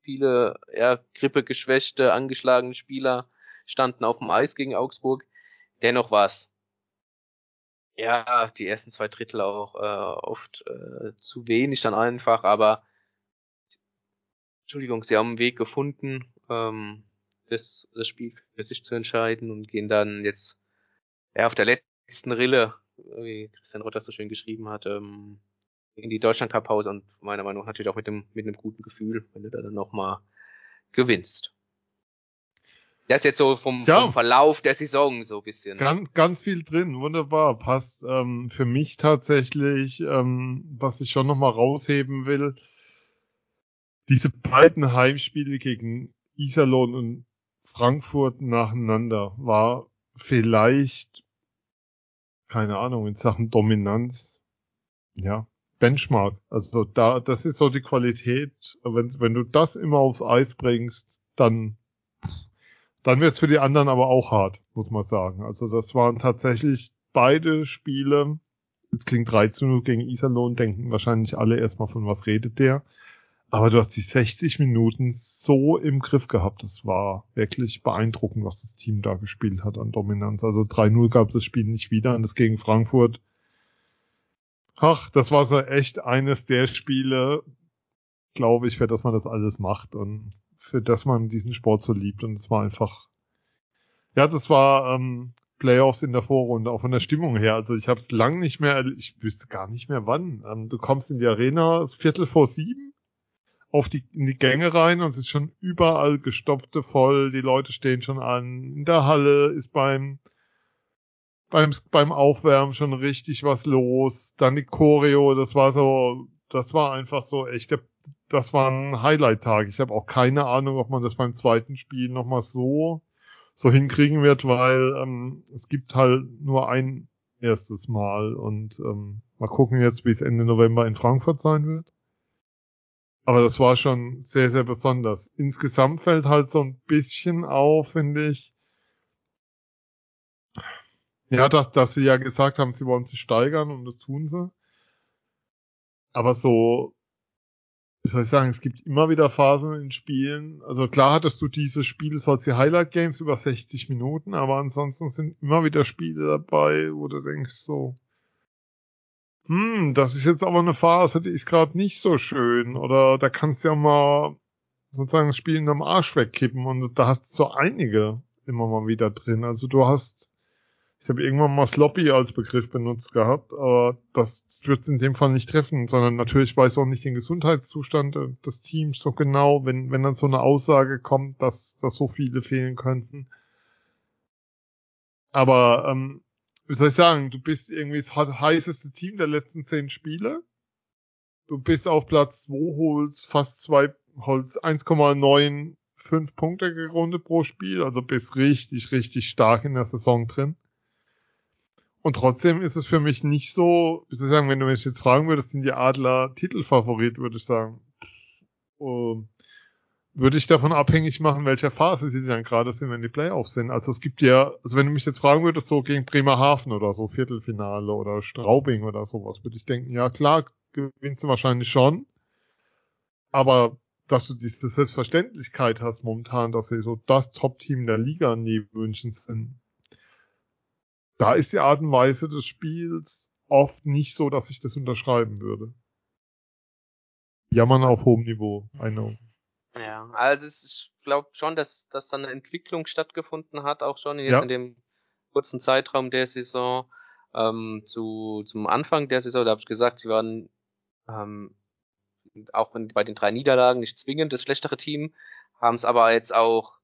viele ja, grippegeschwächte, angeschlagene Spieler standen auf dem Eis gegen Augsburg. Dennoch war's ja die ersten zwei Drittel auch äh, oft äh, zu wenig dann einfach, aber Entschuldigung, sie haben einen Weg gefunden. Ähm, das, das Spiel für sich zu entscheiden und gehen dann jetzt ja, auf der letzten Rille, wie Christian Rotter so schön geschrieben hat, ähm, in die Deutschland Cup Pause und meiner Meinung nach natürlich auch mit dem mit einem guten Gefühl, wenn du da dann nochmal gewinnst. Das ist jetzt so vom, ja. vom, Verlauf der Saison so ein bisschen. Ganz, ganz viel drin, wunderbar, passt. Ähm, für mich tatsächlich, ähm, was ich schon nochmal rausheben will, diese beiden Heimspiele gegen Iserlohn und Frankfurt nacheinander war vielleicht, keine Ahnung, in Sachen Dominanz, ja, Benchmark. Also da, das ist so die Qualität. Wenn, wenn du das immer aufs Eis bringst, dann, dann wird's für die anderen aber auch hart, muss man sagen. Also das waren tatsächlich beide Spiele. Jetzt klingt 13 gegen Iserlohn, denken wahrscheinlich alle erstmal von was redet der. Aber du hast die 60 Minuten so im Griff gehabt. Das war wirklich beeindruckend, was das Team da gespielt hat an Dominanz. Also 3-0 gab es das Spiel nicht wieder und das gegen Frankfurt. Ach, das war so echt eines der Spiele, glaube ich, für das man das alles macht und für das man diesen Sport so liebt. Und es war einfach, ja, das war ähm, Playoffs in der Vorrunde, auch von der Stimmung her. Also ich habe es lang nicht mehr, ich wüsste gar nicht mehr wann. Ähm, du kommst in die Arena, Viertel vor sieben auf die, in die Gänge rein und es ist schon überall gestopfte voll, die Leute stehen schon an. In der Halle ist beim, beim, beim Aufwärmen schon richtig was los. Dann die Choreo, das war so, das war einfach so echt, das war ein Highlight-Tag. Ich habe auch keine Ahnung, ob man das beim zweiten Spiel nochmal so, so hinkriegen wird, weil ähm, es gibt halt nur ein erstes Mal und ähm, mal gucken jetzt, wie es Ende November in Frankfurt sein wird. Aber das war schon sehr, sehr besonders. Insgesamt fällt halt so ein bisschen auf, finde ich. Ja, dass, dass sie ja gesagt haben, sie wollen sich steigern und das tun sie. Aber so, wie soll ich sagen, es gibt immer wieder Phasen in Spielen. Also klar hattest du diese Spiele, solche Highlight Games über 60 Minuten, aber ansonsten sind immer wieder Spiele dabei, wo du denkst so, hm, das ist jetzt aber eine Phase, die ist gerade nicht so schön. Oder da kannst du ja mal sozusagen das Spiel in einem Arsch wegkippen und da hast du so einige immer mal wieder drin. Also du hast, ich habe irgendwann mal Sloppy als Begriff benutzt gehabt, aber das wird in dem Fall nicht treffen, sondern natürlich weiß auch nicht den Gesundheitszustand des Teams so genau, wenn, wenn dann so eine Aussage kommt, dass, dass so viele fehlen könnten. Aber ähm, wie soll ich sagen, du bist irgendwie das heißeste Team der letzten zehn Spiele. Du bist auf Platz 2, holst fast zwei, holst 1,95 Punkte gerundet pro Spiel, also bist richtig, richtig stark in der Saison drin. Und trotzdem ist es für mich nicht so, ich sagen, wenn du mich jetzt fragen würdest, sind die Adler Titelfavorit, würde ich sagen. Uh, würde ich davon abhängig machen, welcher Phase sie dann gerade sind, wenn die Playoffs sind. Also es gibt ja, also wenn du mich jetzt fragen würdest, so gegen Bremerhaven oder so, Viertelfinale oder Straubing oder sowas, würde ich denken, ja klar, gewinnst du wahrscheinlich schon. Aber dass du diese Selbstverständlichkeit hast momentan, dass sie so das Top-Team der Liga neben München sind. Da ist die Art und Weise des Spiels oft nicht so, dass ich das unterschreiben würde. Jammern auf hohem Niveau, I know. Ja, also ich glaube schon, dass, dass da eine Entwicklung stattgefunden hat, auch schon jetzt ja. in dem kurzen Zeitraum der Saison. Ähm, zu, zum Anfang der Saison, da habe ich gesagt, sie waren ähm, auch wenn bei den drei Niederlagen nicht zwingend das schlechtere Team, haben es aber jetzt auch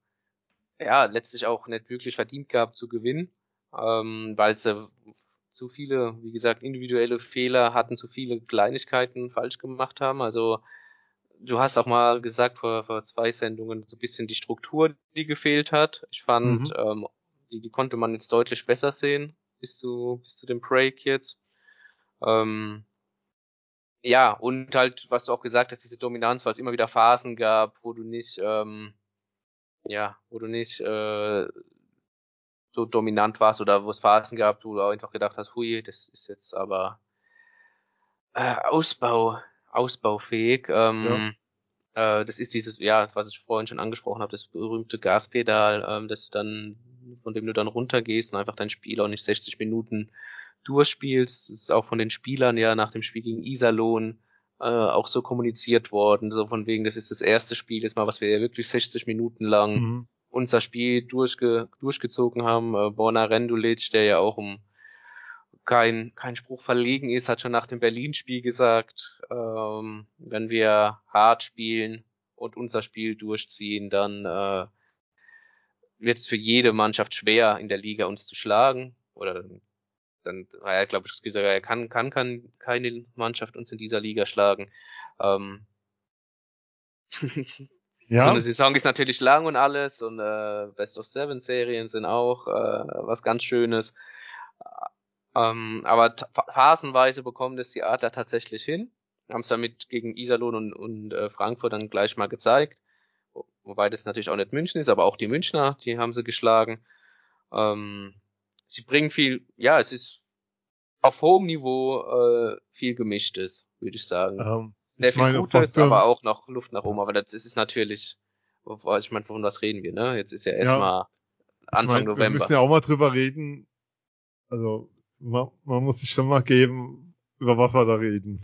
ja letztlich auch nicht wirklich verdient gehabt zu gewinnen, ähm, weil sie zu viele, wie gesagt, individuelle Fehler hatten, zu viele Kleinigkeiten falsch gemacht haben. Also du hast auch mal gesagt vor, vor zwei Sendungen so ein bisschen die Struktur, die gefehlt hat. Ich fand, mhm. ähm, die, die konnte man jetzt deutlich besser sehen bis zu, bis zu dem Break jetzt. Ähm, ja, und halt, was du auch gesagt hast, diese Dominanz, weil es immer wieder Phasen gab, wo du nicht, ähm, ja, wo du nicht äh, so dominant warst oder wo es Phasen gab, wo du auch einfach gedacht hast, hui, das ist jetzt aber äh, Ausbau, ausbaufähig. Ähm, ja. äh, das ist dieses, ja, was ich vorhin schon angesprochen habe, das berühmte Gaspedal, ähm, das dann, von dem du dann runtergehst und einfach dein Spiel auch nicht 60 Minuten durchspielst. Das ist auch von den Spielern ja nach dem Spiel gegen Iserlohn äh, auch so kommuniziert worden, so von wegen, das ist das erste Spiel jetzt mal, was wir ja wirklich 60 Minuten lang mhm. unser Spiel durchge durchgezogen haben. Äh, Borna Rendulic, der ja auch um kein, kein Spruch verlegen ist, hat schon nach dem Berlin-Spiel gesagt, ähm, wenn wir hart spielen und unser Spiel durchziehen, dann äh, wird es für jede Mannschaft schwer, in der Liga uns zu schlagen. Oder dann er, glaube ich, gesagt, er kann, kann, kann keine Mannschaft uns in dieser Liga schlagen. Ähm, ja. So eine Saison ist natürlich lang und alles und äh, Best of Seven Serien sind auch äh, was ganz Schönes. Ähm, aber phasenweise bekommen das die Adler tatsächlich hin. Haben es damit gegen Iserlohn und, und äh, Frankfurt dann gleich mal gezeigt. Wobei das natürlich auch nicht München ist, aber auch die Münchner, die haben sie geschlagen. Ähm, sie bringen viel, ja, es ist auf hohem Niveau äh, viel gemischtes, würde ich sagen. Ähm, Sehr ich viel meine, Gutes, aber auch noch Luft nach oben. Aber das ist natürlich, ich meine, von was reden wir, ne? Jetzt ist ja erstmal ja, Anfang ich mein, November. Wir müssen ja auch mal drüber reden. Also, man, man muss sich schon mal geben, über was wir da reden.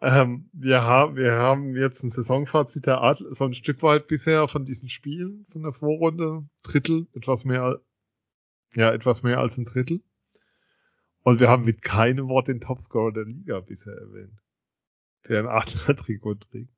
Ähm, wir haben, wir haben jetzt ein Saisonfazit der Art, so ein Stück weit bisher von diesen Spielen von der Vorrunde. Drittel, etwas mehr, ja, etwas mehr als ein Drittel. Und wir haben mit keinem Wort den Topscorer der Liga bisher erwähnt, der ein Adler-Trikot trägt.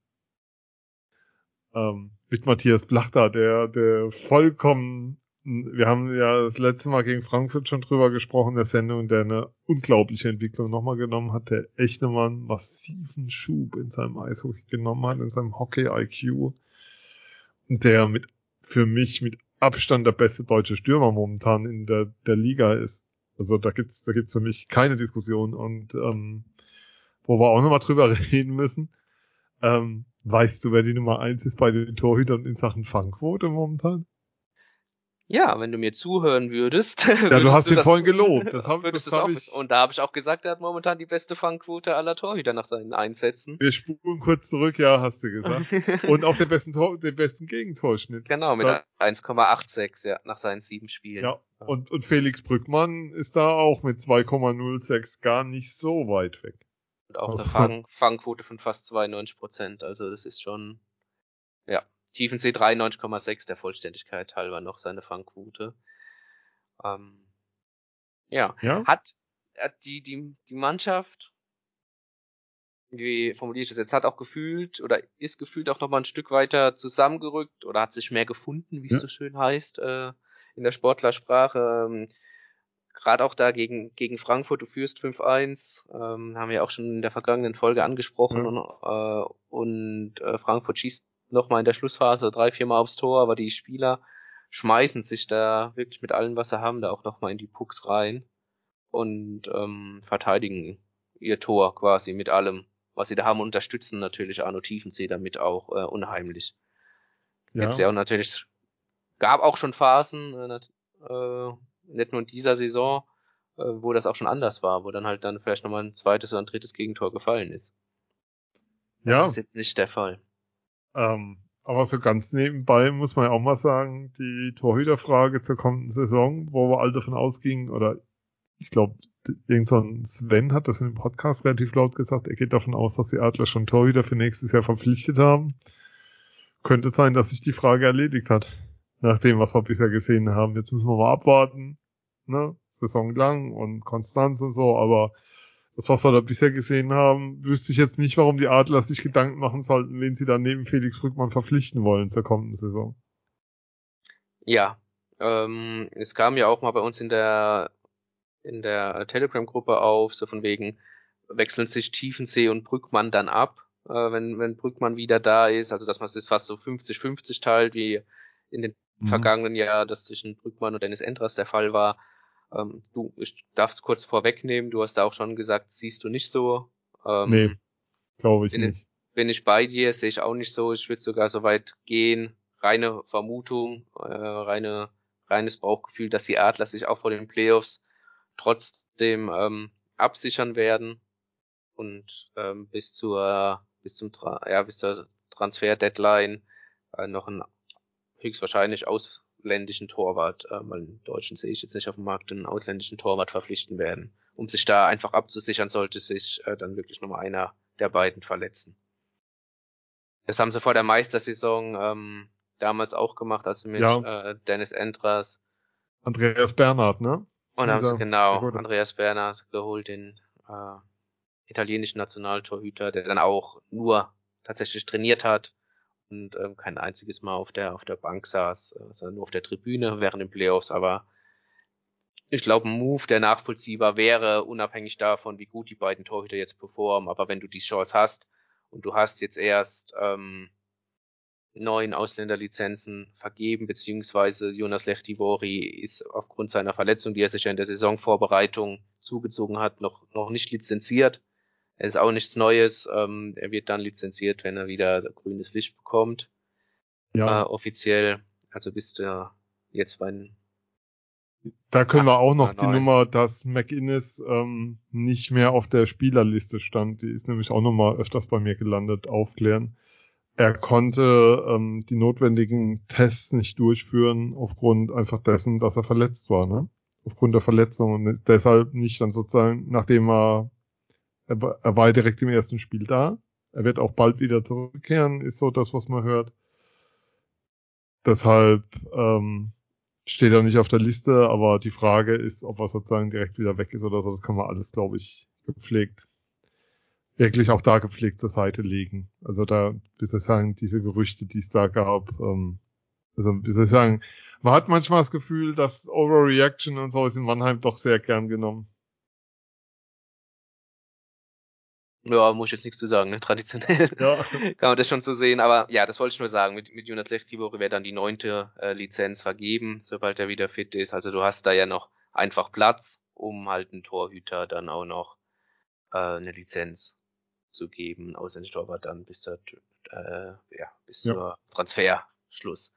Ähm, mit Matthias Blachter, der, der vollkommen, wir haben ja das letzte Mal gegen Frankfurt schon drüber gesprochen, der Sendung, der eine unglaubliche Entwicklung nochmal genommen hat, der echt nochmal einen massiven Schub in seinem Eishockey genommen hat, in seinem Hockey-IQ. Und der mit, für mich mit Abstand der beste deutsche Stürmer momentan in der, der Liga ist. Also da gibt's, da gibt's für mich keine Diskussion und ähm, wo wir auch nochmal drüber reden müssen. Ähm, weißt du, wer die Nummer eins ist bei den Torhütern in Sachen Fangquote momentan? Ja, wenn du mir zuhören würdest. Ja, du hast ihn vorhin gelobt. Das hab, das hab ich... Und da habe ich auch gesagt, er hat momentan die beste Fangquote aller Torhüter nach seinen Einsätzen. Wir spulen kurz zurück, ja, hast du gesagt. Und auch den besten Tor, den besten Gegentorschnitt. Genau, mit 1,86, ja, nach seinen sieben Spielen. Ja, und, und Felix Brückmann ist da auch mit 2,06 gar nicht so weit weg. Und auch also, eine Fang, Fangquote von fast 92 Prozent. Also das ist schon, ja. Tiefensee 93,6 der Vollständigkeit halber noch seine Fangquote. Ähm, ja. ja. Hat, hat die, die, die Mannschaft, wie formuliere ich das jetzt, hat auch gefühlt oder ist gefühlt auch nochmal ein Stück weiter zusammengerückt oder hat sich mehr gefunden, wie ja. es so schön heißt, äh, in der Sportlersprache. Ähm, Gerade auch da gegen, gegen Frankfurt, du führst 5-1, ähm, haben wir auch schon in der vergangenen Folge angesprochen ja. und, äh, und äh, Frankfurt schießt nochmal in der Schlussphase drei, vier Mal aufs Tor, aber die Spieler schmeißen sich da wirklich mit allem, was sie haben, da auch nochmal in die Pucks rein. und ähm, verteidigen ihr Tor quasi mit allem, was sie da haben, unterstützen natürlich Arno Tiefensee damit auch äh, unheimlich. Ja. Jetzt ja auch natürlich, gab auch schon Phasen, äh, äh, nicht nur in dieser Saison, äh, wo das auch schon anders war, wo dann halt dann vielleicht nochmal ein zweites oder ein drittes Gegentor gefallen ist. Ja. Das ist jetzt nicht der Fall. Ähm, aber so ganz nebenbei muss man ja auch mal sagen, die Torhüterfrage zur kommenden Saison, wo wir alle davon ausgingen, oder ich glaube, irgend so ein Sven hat das in dem Podcast relativ laut gesagt, er geht davon aus, dass die Adler schon Torhüter für nächstes Jahr verpflichtet haben. Könnte sein, dass sich die Frage erledigt hat, nach dem, was wir bisher gesehen haben. Jetzt müssen wir mal abwarten, ne? Saison lang und Konstanz und so, aber das, was wir da bisher gesehen haben, wüsste ich jetzt nicht, warum die Adler sich Gedanken machen sollten, wen sie dann neben Felix Rückmann verpflichten wollen zur kommenden Saison. Ja, ähm, es kam ja auch mal bei uns in der in der Telegram-Gruppe auf, so von wegen wechseln sich Tiefensee und Brückmann dann ab, äh, wenn wenn Brückmann wieder da ist, also dass man es fast so 50-50 teilt, wie in den mhm. vergangenen Jahren das zwischen Brückmann und Dennis Endras der Fall war. Ähm, du, ich darf es kurz vorwegnehmen, du hast da auch schon gesagt, siehst du nicht so. Ähm, nee, glaube ich bin nicht. bin ich bei dir, sehe ich auch nicht so. Ich würde sogar so weit gehen, reine Vermutung, äh, reine, reines Bauchgefühl, dass die Adler sich auch vor den Playoffs trotzdem ähm, absichern werden und ähm, bis zur bis zum ja bis zur Transfer Deadline äh, noch ein höchstwahrscheinlich aus ausländischen Torwart, äh, weil einen deutschen sehe ich jetzt nicht auf dem Markt, einen ausländischen Torwart verpflichten werden, um sich da einfach abzusichern, sollte sich äh, dann wirklich nochmal einer der beiden verletzen. Das haben sie vor der Meistersaison ähm, damals auch gemacht, also mit ja. äh, Dennis Endras. Andreas Bernhard, ne? Und haben sie genau Andreas Bernhard geholt, den äh, italienischen Nationaltorhüter, der dann auch nur tatsächlich trainiert hat und ähm, kein einziges Mal auf der auf der Bank saß, äh, sondern nur auf der Tribüne während den Playoffs. Aber ich glaube, ein Move, der nachvollziehbar wäre, unabhängig davon, wie gut die beiden Torhüter jetzt performen. Aber wenn du die Chance hast und du hast jetzt erst ähm, neun Ausländerlizenzen vergeben, beziehungsweise Jonas Lechtivori ist aufgrund seiner Verletzung, die er sich ja in der Saisonvorbereitung zugezogen hat, noch, noch nicht lizenziert. Er ist auch nichts Neues. Ähm, er wird dann lizenziert, wenn er wieder grünes Licht bekommt. Ja. Äh, offiziell. Also bist du jetzt bei da können wir auch noch die Nummer, dass McInnes ähm, nicht mehr auf der Spielerliste stand. Die ist nämlich auch nochmal öfters bei mir gelandet, aufklären. Er konnte ähm, die notwendigen Tests nicht durchführen, aufgrund einfach dessen, dass er verletzt war, ne? Aufgrund der Verletzung und deshalb nicht dann sozusagen, nachdem er er, er war direkt im ersten Spiel da. Er wird auch bald wieder zurückkehren, ist so das, was man hört. Deshalb ähm, steht er nicht auf der Liste, aber die Frage ist, ob er sozusagen direkt wieder weg ist oder so. Das kann man alles, glaube ich, gepflegt, wirklich auch da gepflegt zur Seite legen. Also da, wie soll ich sagen, diese Gerüchte, die es da gab, ähm, also wie soll ich sagen, man hat manchmal das Gefühl, dass Overreaction und so ist in Mannheim doch sehr gern genommen. Ja, muss ich jetzt nichts zu sagen, ne? Traditionell ja. kann man das schon so sehen. Aber ja, das wollte ich nur sagen. Mit, mit Jonas Lechtibore wäre dann die neunte äh, Lizenz vergeben, sobald er wieder fit ist. Also du hast da ja noch einfach Platz, um halt einen Torhüter dann auch noch äh, eine Lizenz zu geben, ausländischer Torwart dann bis zur, äh, ja, bis ja. zur Transferschluss.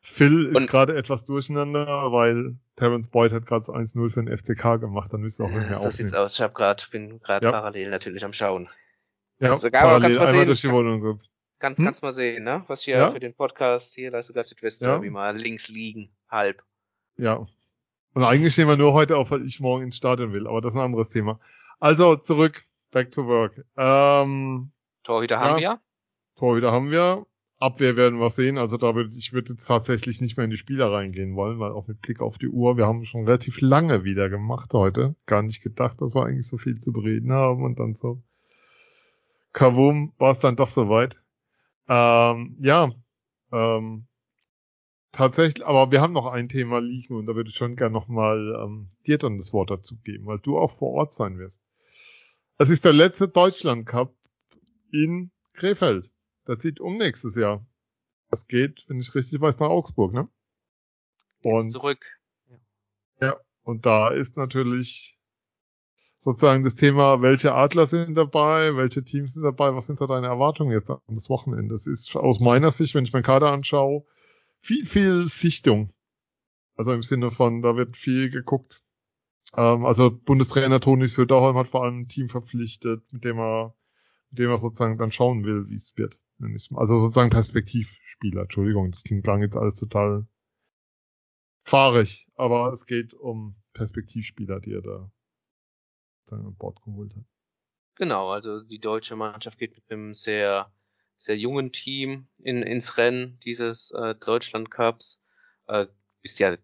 Phil ist gerade etwas durcheinander, weil Terence Boyd hat gerade 1-0 für den FCK gemacht, dann müsst ihr auch nicht mehr So sieht's aus. Ich hab grad, bin gerade ja. parallel natürlich am Schauen. Ja, also, parallel, einmal sehen. durch die Wohnung. Gut. Kannst, hm? kannst mal sehen, ne? Was hier ja? für den Podcast hier, da ist sogar Südwest ja. wie mal links liegen, halb. Ja. Und eigentlich stehen wir nur heute auf, weil ich morgen ins Stadion will, aber das ist ein anderes Thema. Also zurück, back to work. Ähm, Torhüter ja, haben wir. Torhüter haben wir. Abwehr werden wir sehen. Also da würde ich würde jetzt tatsächlich nicht mehr in die Spieler reingehen wollen, weil auch mit Blick auf die Uhr, wir haben schon relativ lange wieder gemacht heute. Gar nicht gedacht, dass wir eigentlich so viel zu bereden haben und dann so. Kavum war es dann doch soweit. Ähm, ja, ähm, tatsächlich, aber wir haben noch ein Thema liegen und da würde ich schon gerne nochmal ähm, dir dann das Wort dazu geben, weil du auch vor Ort sein wirst. Es ist der letzte Deutschland Cup in Krefeld. Das zieht um nächstes Jahr. Das geht, wenn ich richtig weiß, nach Augsburg, ne? Und zurück. Ja. ja, und da ist natürlich sozusagen das Thema, welche Adler sind dabei, welche Teams sind dabei, was sind da deine Erwartungen jetzt an das Wochenende? Das ist aus meiner Sicht, wenn ich meinen Kader anschaue, viel, viel Sichtung. Also im Sinne von, da wird viel geguckt. Ähm, also Bundestrainer Toni Söderholm hat vor allem ein Team verpflichtet, mit dem er, mit dem er sozusagen dann schauen will, wie es wird. Also sozusagen Perspektivspieler, Entschuldigung, das klingt lang jetzt alles total fahrig, aber es geht um Perspektivspieler, die er da an Bord geholt hat. Genau, also die deutsche Mannschaft geht mit einem sehr, sehr jungen Team in, ins Rennen dieses äh, Deutschland Cups. Äh, bist ja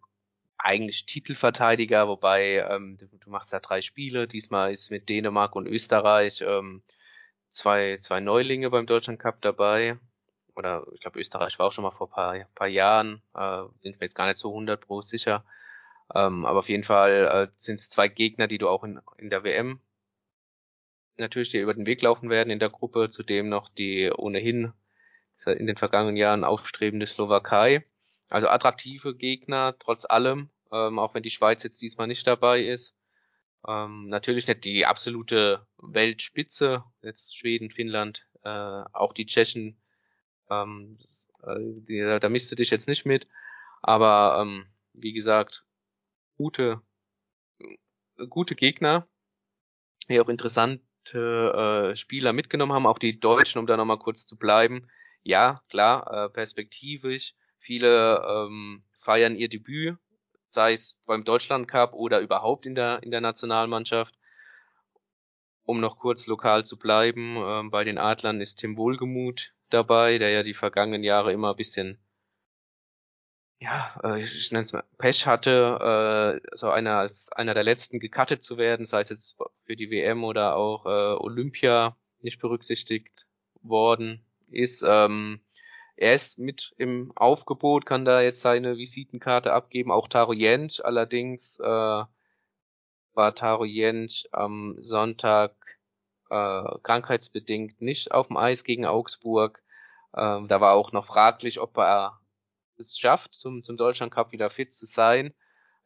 eigentlich Titelverteidiger, wobei ähm, du, du, machst ja drei Spiele. Diesmal ist mit Dänemark und Österreich ähm, zwei, zwei Neulinge beim Deutschland Cup dabei. Oder ich glaube, Österreich war auch schon mal vor paar, paar Jahren. Äh, sind mir jetzt gar nicht so 100 pro sicher. Ähm, aber auf jeden Fall äh, sind es zwei Gegner, die du auch in, in der WM natürlich dir über den Weg laufen werden in der Gruppe. Zudem noch die ohnehin in den vergangenen Jahren aufstrebende Slowakei. Also attraktive Gegner, trotz allem, ähm, auch wenn die Schweiz jetzt diesmal nicht dabei ist. Ähm, natürlich nicht die absolute Weltspitze, jetzt Schweden, Finnland, äh, auch die Tschechen, ähm, äh, die, da misst du dich jetzt nicht mit. Aber ähm, wie gesagt, gute, gute Gegner, die auch interessante äh, Spieler mitgenommen haben, auch die Deutschen, um da nochmal kurz zu bleiben. Ja, klar, äh, perspektivisch. Viele ähm, feiern ihr Debüt, sei es beim Deutschland Cup oder überhaupt in der, in der Nationalmannschaft. Um noch kurz lokal zu bleiben, äh, bei den Adlern ist Tim Wohlgemuth dabei, der ja die vergangenen Jahre immer ein bisschen ja, äh, ich nenne es mal, Pech hatte, äh, so einer als einer der letzten gecuttet zu werden, sei es jetzt für die WM oder auch äh, Olympia nicht berücksichtigt worden ist. Ähm, er ist mit im Aufgebot, kann da jetzt seine Visitenkarte abgeben, auch Taro Jentsch, allerdings äh, war Taro Jentsch am Sonntag äh, krankheitsbedingt nicht auf dem Eis gegen Augsburg. Ähm, da war auch noch fraglich, ob er es schafft, zum, zum Deutschland Cup wieder fit zu sein.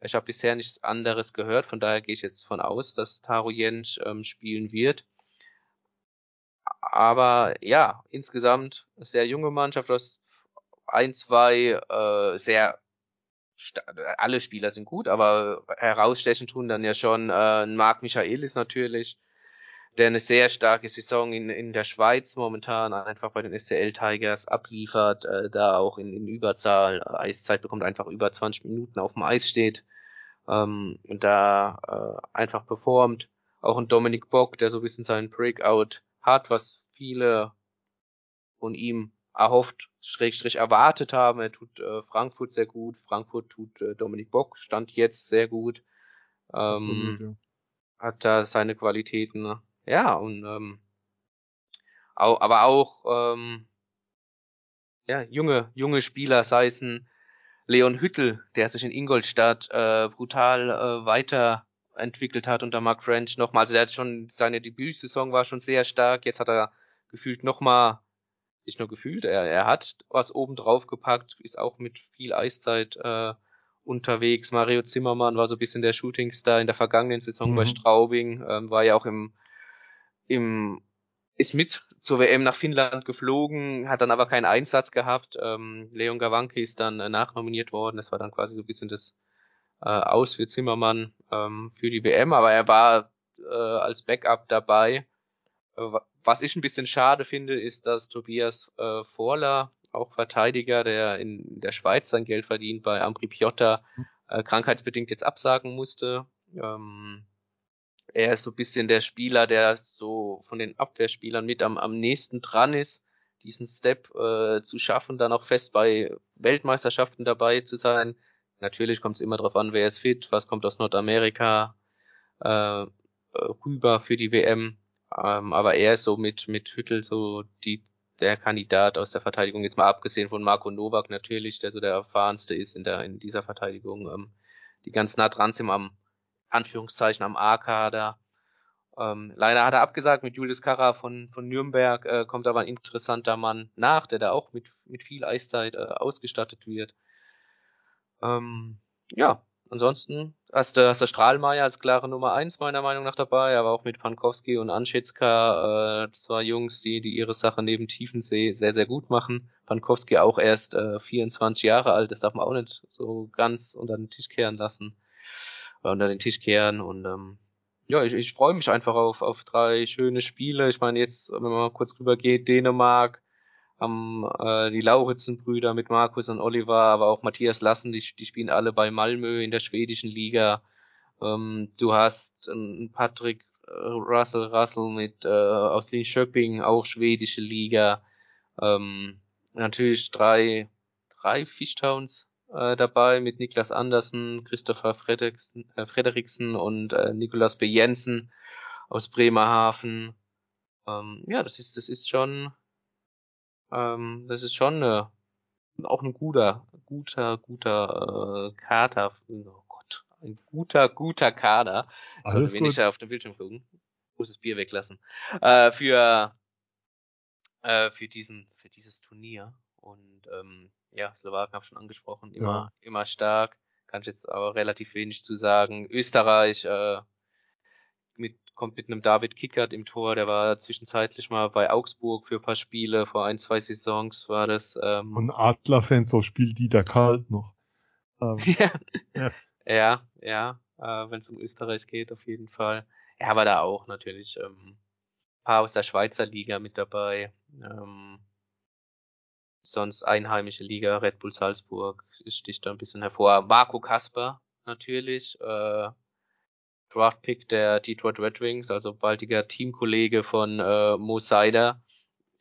Ich habe bisher nichts anderes gehört, von daher gehe ich jetzt von aus, dass Taro Jentsch ähm, spielen wird. Aber ja, insgesamt sehr junge Mannschaft, das ein, zwei äh, sehr alle Spieler sind gut, aber herausstechen tun dann ja schon äh, Marc Michaelis natürlich, der eine sehr starke Saison in, in der Schweiz momentan einfach bei den SCL Tigers abliefert, äh, da auch in, in Überzahl Eiszeit bekommt, einfach über 20 Minuten auf dem Eis steht ähm, und da äh, einfach performt. Auch ein Dominik Bock, der so ein bisschen seinen Breakout hat, was viele von ihm erhofft, schrägstrich erwartet haben. Er tut äh, Frankfurt sehr gut, Frankfurt tut äh, Dominik Bock, stand jetzt sehr gut. Ähm, Absolut, ja. Hat da seine Qualitäten. Ne? Ja, und ähm, auch, aber auch ähm, ja, junge, junge Spieler, sei es ein Leon Hüttel, der sich in Ingolstadt äh, brutal äh, weiterentwickelt hat unter Mark French nochmal. Also der hat schon, seine Debütsaison war schon sehr stark. Jetzt hat er gefühlt nochmal, nicht nur gefühlt, er, er hat was oben drauf gepackt, ist auch mit viel Eiszeit äh, unterwegs. Mario Zimmermann war so ein bisschen der Shootingstar in der vergangenen Saison mhm. bei Straubing, ähm, war ja auch im im, ist mit zur WM nach Finnland geflogen, hat dann aber keinen Einsatz gehabt. Ähm, Leon Gawanke ist dann äh, nachnominiert worden. Das war dann quasi so ein bisschen das äh, Aus für Zimmermann ähm, für die WM, aber er war äh, als Backup dabei. Äh, was ich ein bisschen schade finde, ist, dass Tobias äh, Vorler, auch Verteidiger, der in der Schweiz sein Geld verdient, bei Ambri Piotta äh, krankheitsbedingt jetzt absagen musste. Ähm, er ist so ein bisschen der Spieler, der so von den Abwehrspielern mit am, am nächsten dran ist, diesen Step äh, zu schaffen, dann auch fest bei Weltmeisterschaften dabei zu sein. Natürlich kommt es immer darauf an, wer ist fit, was kommt aus Nordamerika äh, rüber für die WM. Ähm, aber er ist so mit, mit Hüttel so die, der Kandidat aus der Verteidigung, jetzt mal abgesehen von Marco Novak natürlich, der so der erfahrenste ist in der in dieser Verteidigung, ähm, die ganz nah dran sind am Anführungszeichen am A-Kader. Ähm, leider hat er abgesagt mit Julius Karra von, von Nürnberg, äh, kommt aber ein interessanter Mann nach, der da auch mit, mit viel Eiszeit äh, ausgestattet wird. Ähm, ja, ansonsten hast du, hast du Strahlmeier als klare Nummer eins meiner Meinung nach dabei, aber auch mit Pankowski und Anschätzka, äh, zwei Jungs, die, die ihre Sache neben Tiefensee sehr, sehr gut machen. Pankowski auch erst äh, 24 Jahre alt, das darf man auch nicht so ganz unter den Tisch kehren lassen. Äh, unter den Tisch kehren und ähm, ja, ich, ich freue mich einfach auf, auf drei schöne Spiele. Ich meine, jetzt, wenn man mal kurz rüber geht, Dänemark, haben äh, die Lauritzen-Brüder mit Markus und Oliver, aber auch Matthias Lassen, die, die spielen alle bei Malmö in der schwedischen Liga. Ähm, du hast einen Patrick äh, Russell Russell mit äh, aus Linköping, auch schwedische Liga. Ähm, natürlich drei, drei Fishtowns äh, dabei mit Niklas Andersen, Christopher Frederiksen, äh, Frederiksen und äh, Nikolas B. Jensen aus Bremerhaven. Ähm, ja, das ist, das ist schon, ähm, das ist schon äh, auch ein guter, guter, guter äh, Kader. Oh Gott, ein guter, guter Kader. Ich Alles sollte gut. wenig auf dem Bildschirm gucken. Muss das Bier weglassen. Äh, für äh, für diesen, für dieses Turnier. Und ähm, ja, Slowaken habe ich schon angesprochen, immer, immer stark. Kann ich jetzt aber relativ wenig zu sagen. Österreich äh, kommt mit einem David Kickert im Tor, der war zwischenzeitlich mal bei Augsburg für ein paar Spiele, vor ein, zwei Saisons war das. Ähm, Und Adler-Fans, so spielt Dieter Kalt noch. Ähm, ja, Ja. ja, äh, wenn es um Österreich geht, auf jeden Fall. Ja, aber da auch natürlich ähm, paar aus der Schweizer Liga mit dabei. Ähm, sonst einheimische Liga, Red Bull Salzburg sticht da ein bisschen hervor. Marco Kasper natürlich, äh, Draftpick der Detroit Red Wings, also baldiger Teamkollege von äh, Mo Seider,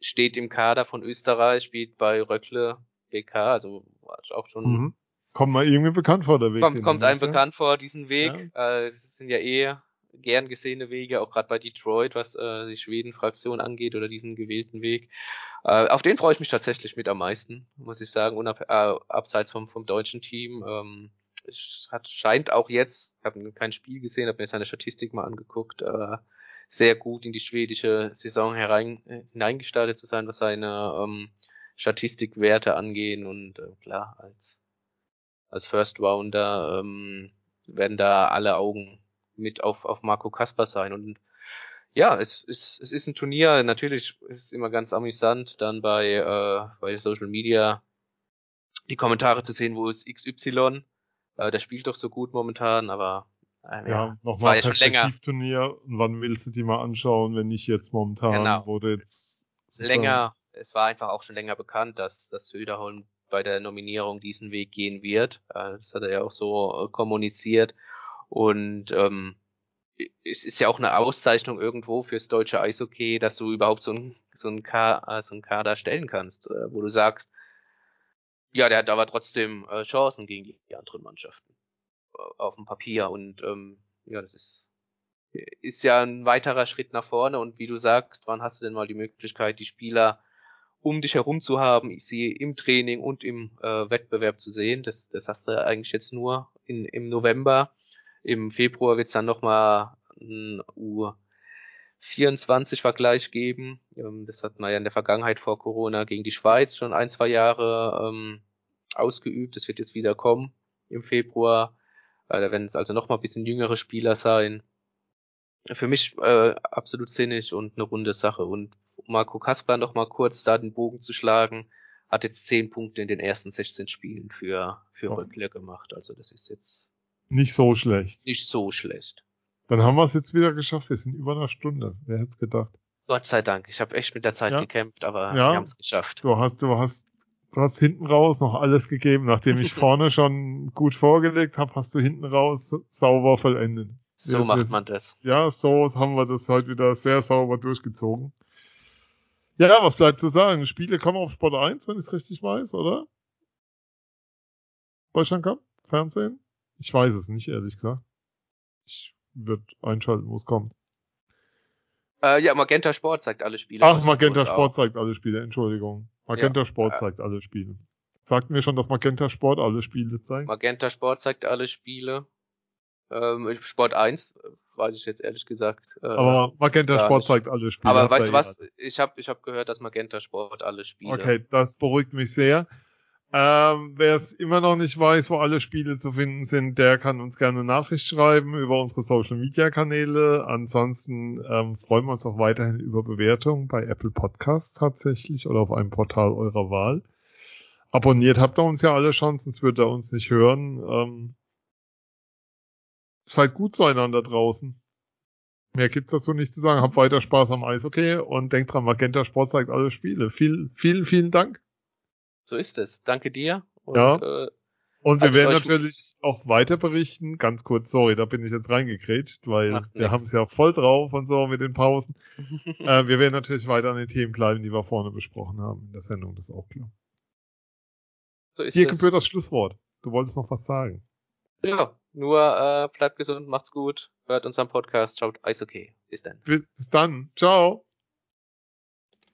steht im Kader von Österreich, spielt bei Röckle BK, also war auch schon mhm. Kommt mal irgendwie bekannt vor, der Weg. kommt, kommt einem ja? bekannt vor, diesen Weg. Äh, das sind ja eh gern gesehene Wege, auch gerade bei Detroit, was äh, die Schweden-Fraktion angeht oder diesen gewählten Weg. Äh, auf den freue ich mich tatsächlich mit am meisten, muss ich sagen, unab äh, abseits vom, vom deutschen Team. Ähm, es hat, scheint auch jetzt, ich habe kein Spiel gesehen, habe mir seine Statistik mal angeguckt, äh, sehr gut in die schwedische Saison herein, äh, hineingestartet zu sein, was seine ähm, Statistikwerte angehen und äh, klar, als als First Rounder ähm, werden da alle Augen mit auf, auf Marco Kasper sein. Und ja, es ist, es ist ein Turnier. Natürlich ist es immer ganz amüsant, dann bei, äh, bei Social Media die Kommentare zu sehen, wo ist XY. Äh, der spielt doch so gut momentan, aber äh, Ja, ja, nochmal länger, Perspektivturnier. Und wann willst du die mal anschauen, wenn nicht jetzt momentan, Genau. du jetzt länger, es war einfach auch schon länger bekannt, dass, dass Söderholm bei der Nominierung diesen Weg gehen wird. Äh, Das hat er ja auch so äh, kommuniziert. Und ähm, es ist ja auch eine Auszeichnung irgendwo fürs deutsche Eishockey, dass du überhaupt so ein so ein, Ka äh, ein Kader stellen kannst, wo du sagst, ja, der hat aber trotzdem äh, Chancen gegen die, die anderen Mannschaften äh, auf dem Papier und ähm, ja, das ist ist ja ein weiterer Schritt nach vorne und wie du sagst, wann hast du denn mal die Möglichkeit, die Spieler um dich herum zu haben, sehe im Training und im äh, Wettbewerb zu sehen. Das, das hast du eigentlich jetzt nur in, im November. Im Februar wird es dann nochmal ein U24-Vergleich geben. Ähm, das hat man ja in der Vergangenheit vor Corona gegen die Schweiz schon ein, zwei Jahre ähm, ausgeübt. Das wird jetzt wieder kommen im Februar. Äh, da werden es also nochmal ein bisschen jüngere Spieler sein. Für mich äh, absolut sinnig und eine runde Sache. Und Marco Kasper noch mal kurz da den Bogen zu schlagen, hat jetzt 10 Punkte in den ersten 16 Spielen für, für So. Röckler gemacht. Also das ist jetzt Nicht so schlecht. nicht so schlecht. Dann haben wir es jetzt wieder geschafft. Wir sind über einer Stunde. Wer hätte es gedacht? Gott sei Dank. Ich habe echt mit der Zeit Ja. gekämpft, aber Ja. wir haben es geschafft. Du hast, du hast, du hast hinten raus noch alles gegeben. Nachdem ich vorne schon gut vorgelegt habe, hast du hinten raus sauber vollendet. So Wir- wir- macht man das. Ja, so haben wir das heute wieder sehr sauber durchgezogen. Ja, was bleibt zu sagen? Spiele kommen auf Sport 1, wenn ich es richtig weiß, oder? Deutschland Cup? Fernsehen? Ich weiß es nicht, ehrlich gesagt. Ich würde einschalten, wo es kommt. Äh, ja, Magenta Sport zeigt alle Spiele. Ach, Magenta auch. Sport zeigt alle Spiele, Entschuldigung. Magenta Ja, Sport äh, zeigt alle Spiele. Sagt mir schon, dass Magenta Sport alle Spiele zeigt. Magenta Sport zeigt alle Spiele. Ähm, Sport 1, äh, weiß ich jetzt ehrlich gesagt. Äh, Aber Magenta Sport nicht. zeigt alle Spiele. aber weißt du was? Ich habe ich hab gehört, dass Magenta Sport alle Spiele. Okay, das beruhigt mich sehr. Ähm, Wer es immer noch nicht weiß, wo alle Spiele zu finden sind, der kann uns gerne Nachricht schreiben über unsere Social Media Kanäle. Ansonsten ähm, freuen wir uns auch weiterhin über Bewertungen bei Apple Podcasts tatsächlich oder auf einem Portal eurer Wahl. Abonniert habt ihr uns ja alle schon, sonst würdet ihr uns nicht hören. Ähm, seid gut zueinander draußen. Mehr gibt's dazu nicht zu sagen. Habt weiter Spaß am Eishockey und denkt dran, Magenta Sport zeigt alle Spiele. Viel, vielen, vielen Dank. So ist es. Danke dir. Und, ja. Äh, und wir werden natürlich auch weiter berichten. Ganz kurz, sorry, da bin ich jetzt reingekrätscht, weil wir haben es ja voll drauf und so mit den Pausen. äh, wir werden natürlich weiter an den Themen bleiben, die wir vorne besprochen haben in der Sendung, das ist auch klar. So ist Dir gebührt das Schlusswort. Du wolltest noch was sagen. Ja, nur äh, bleibt gesund, macht's gut, hört unseren Podcast, schaut Eis okay. Bis dann. Bis dann. Ciao.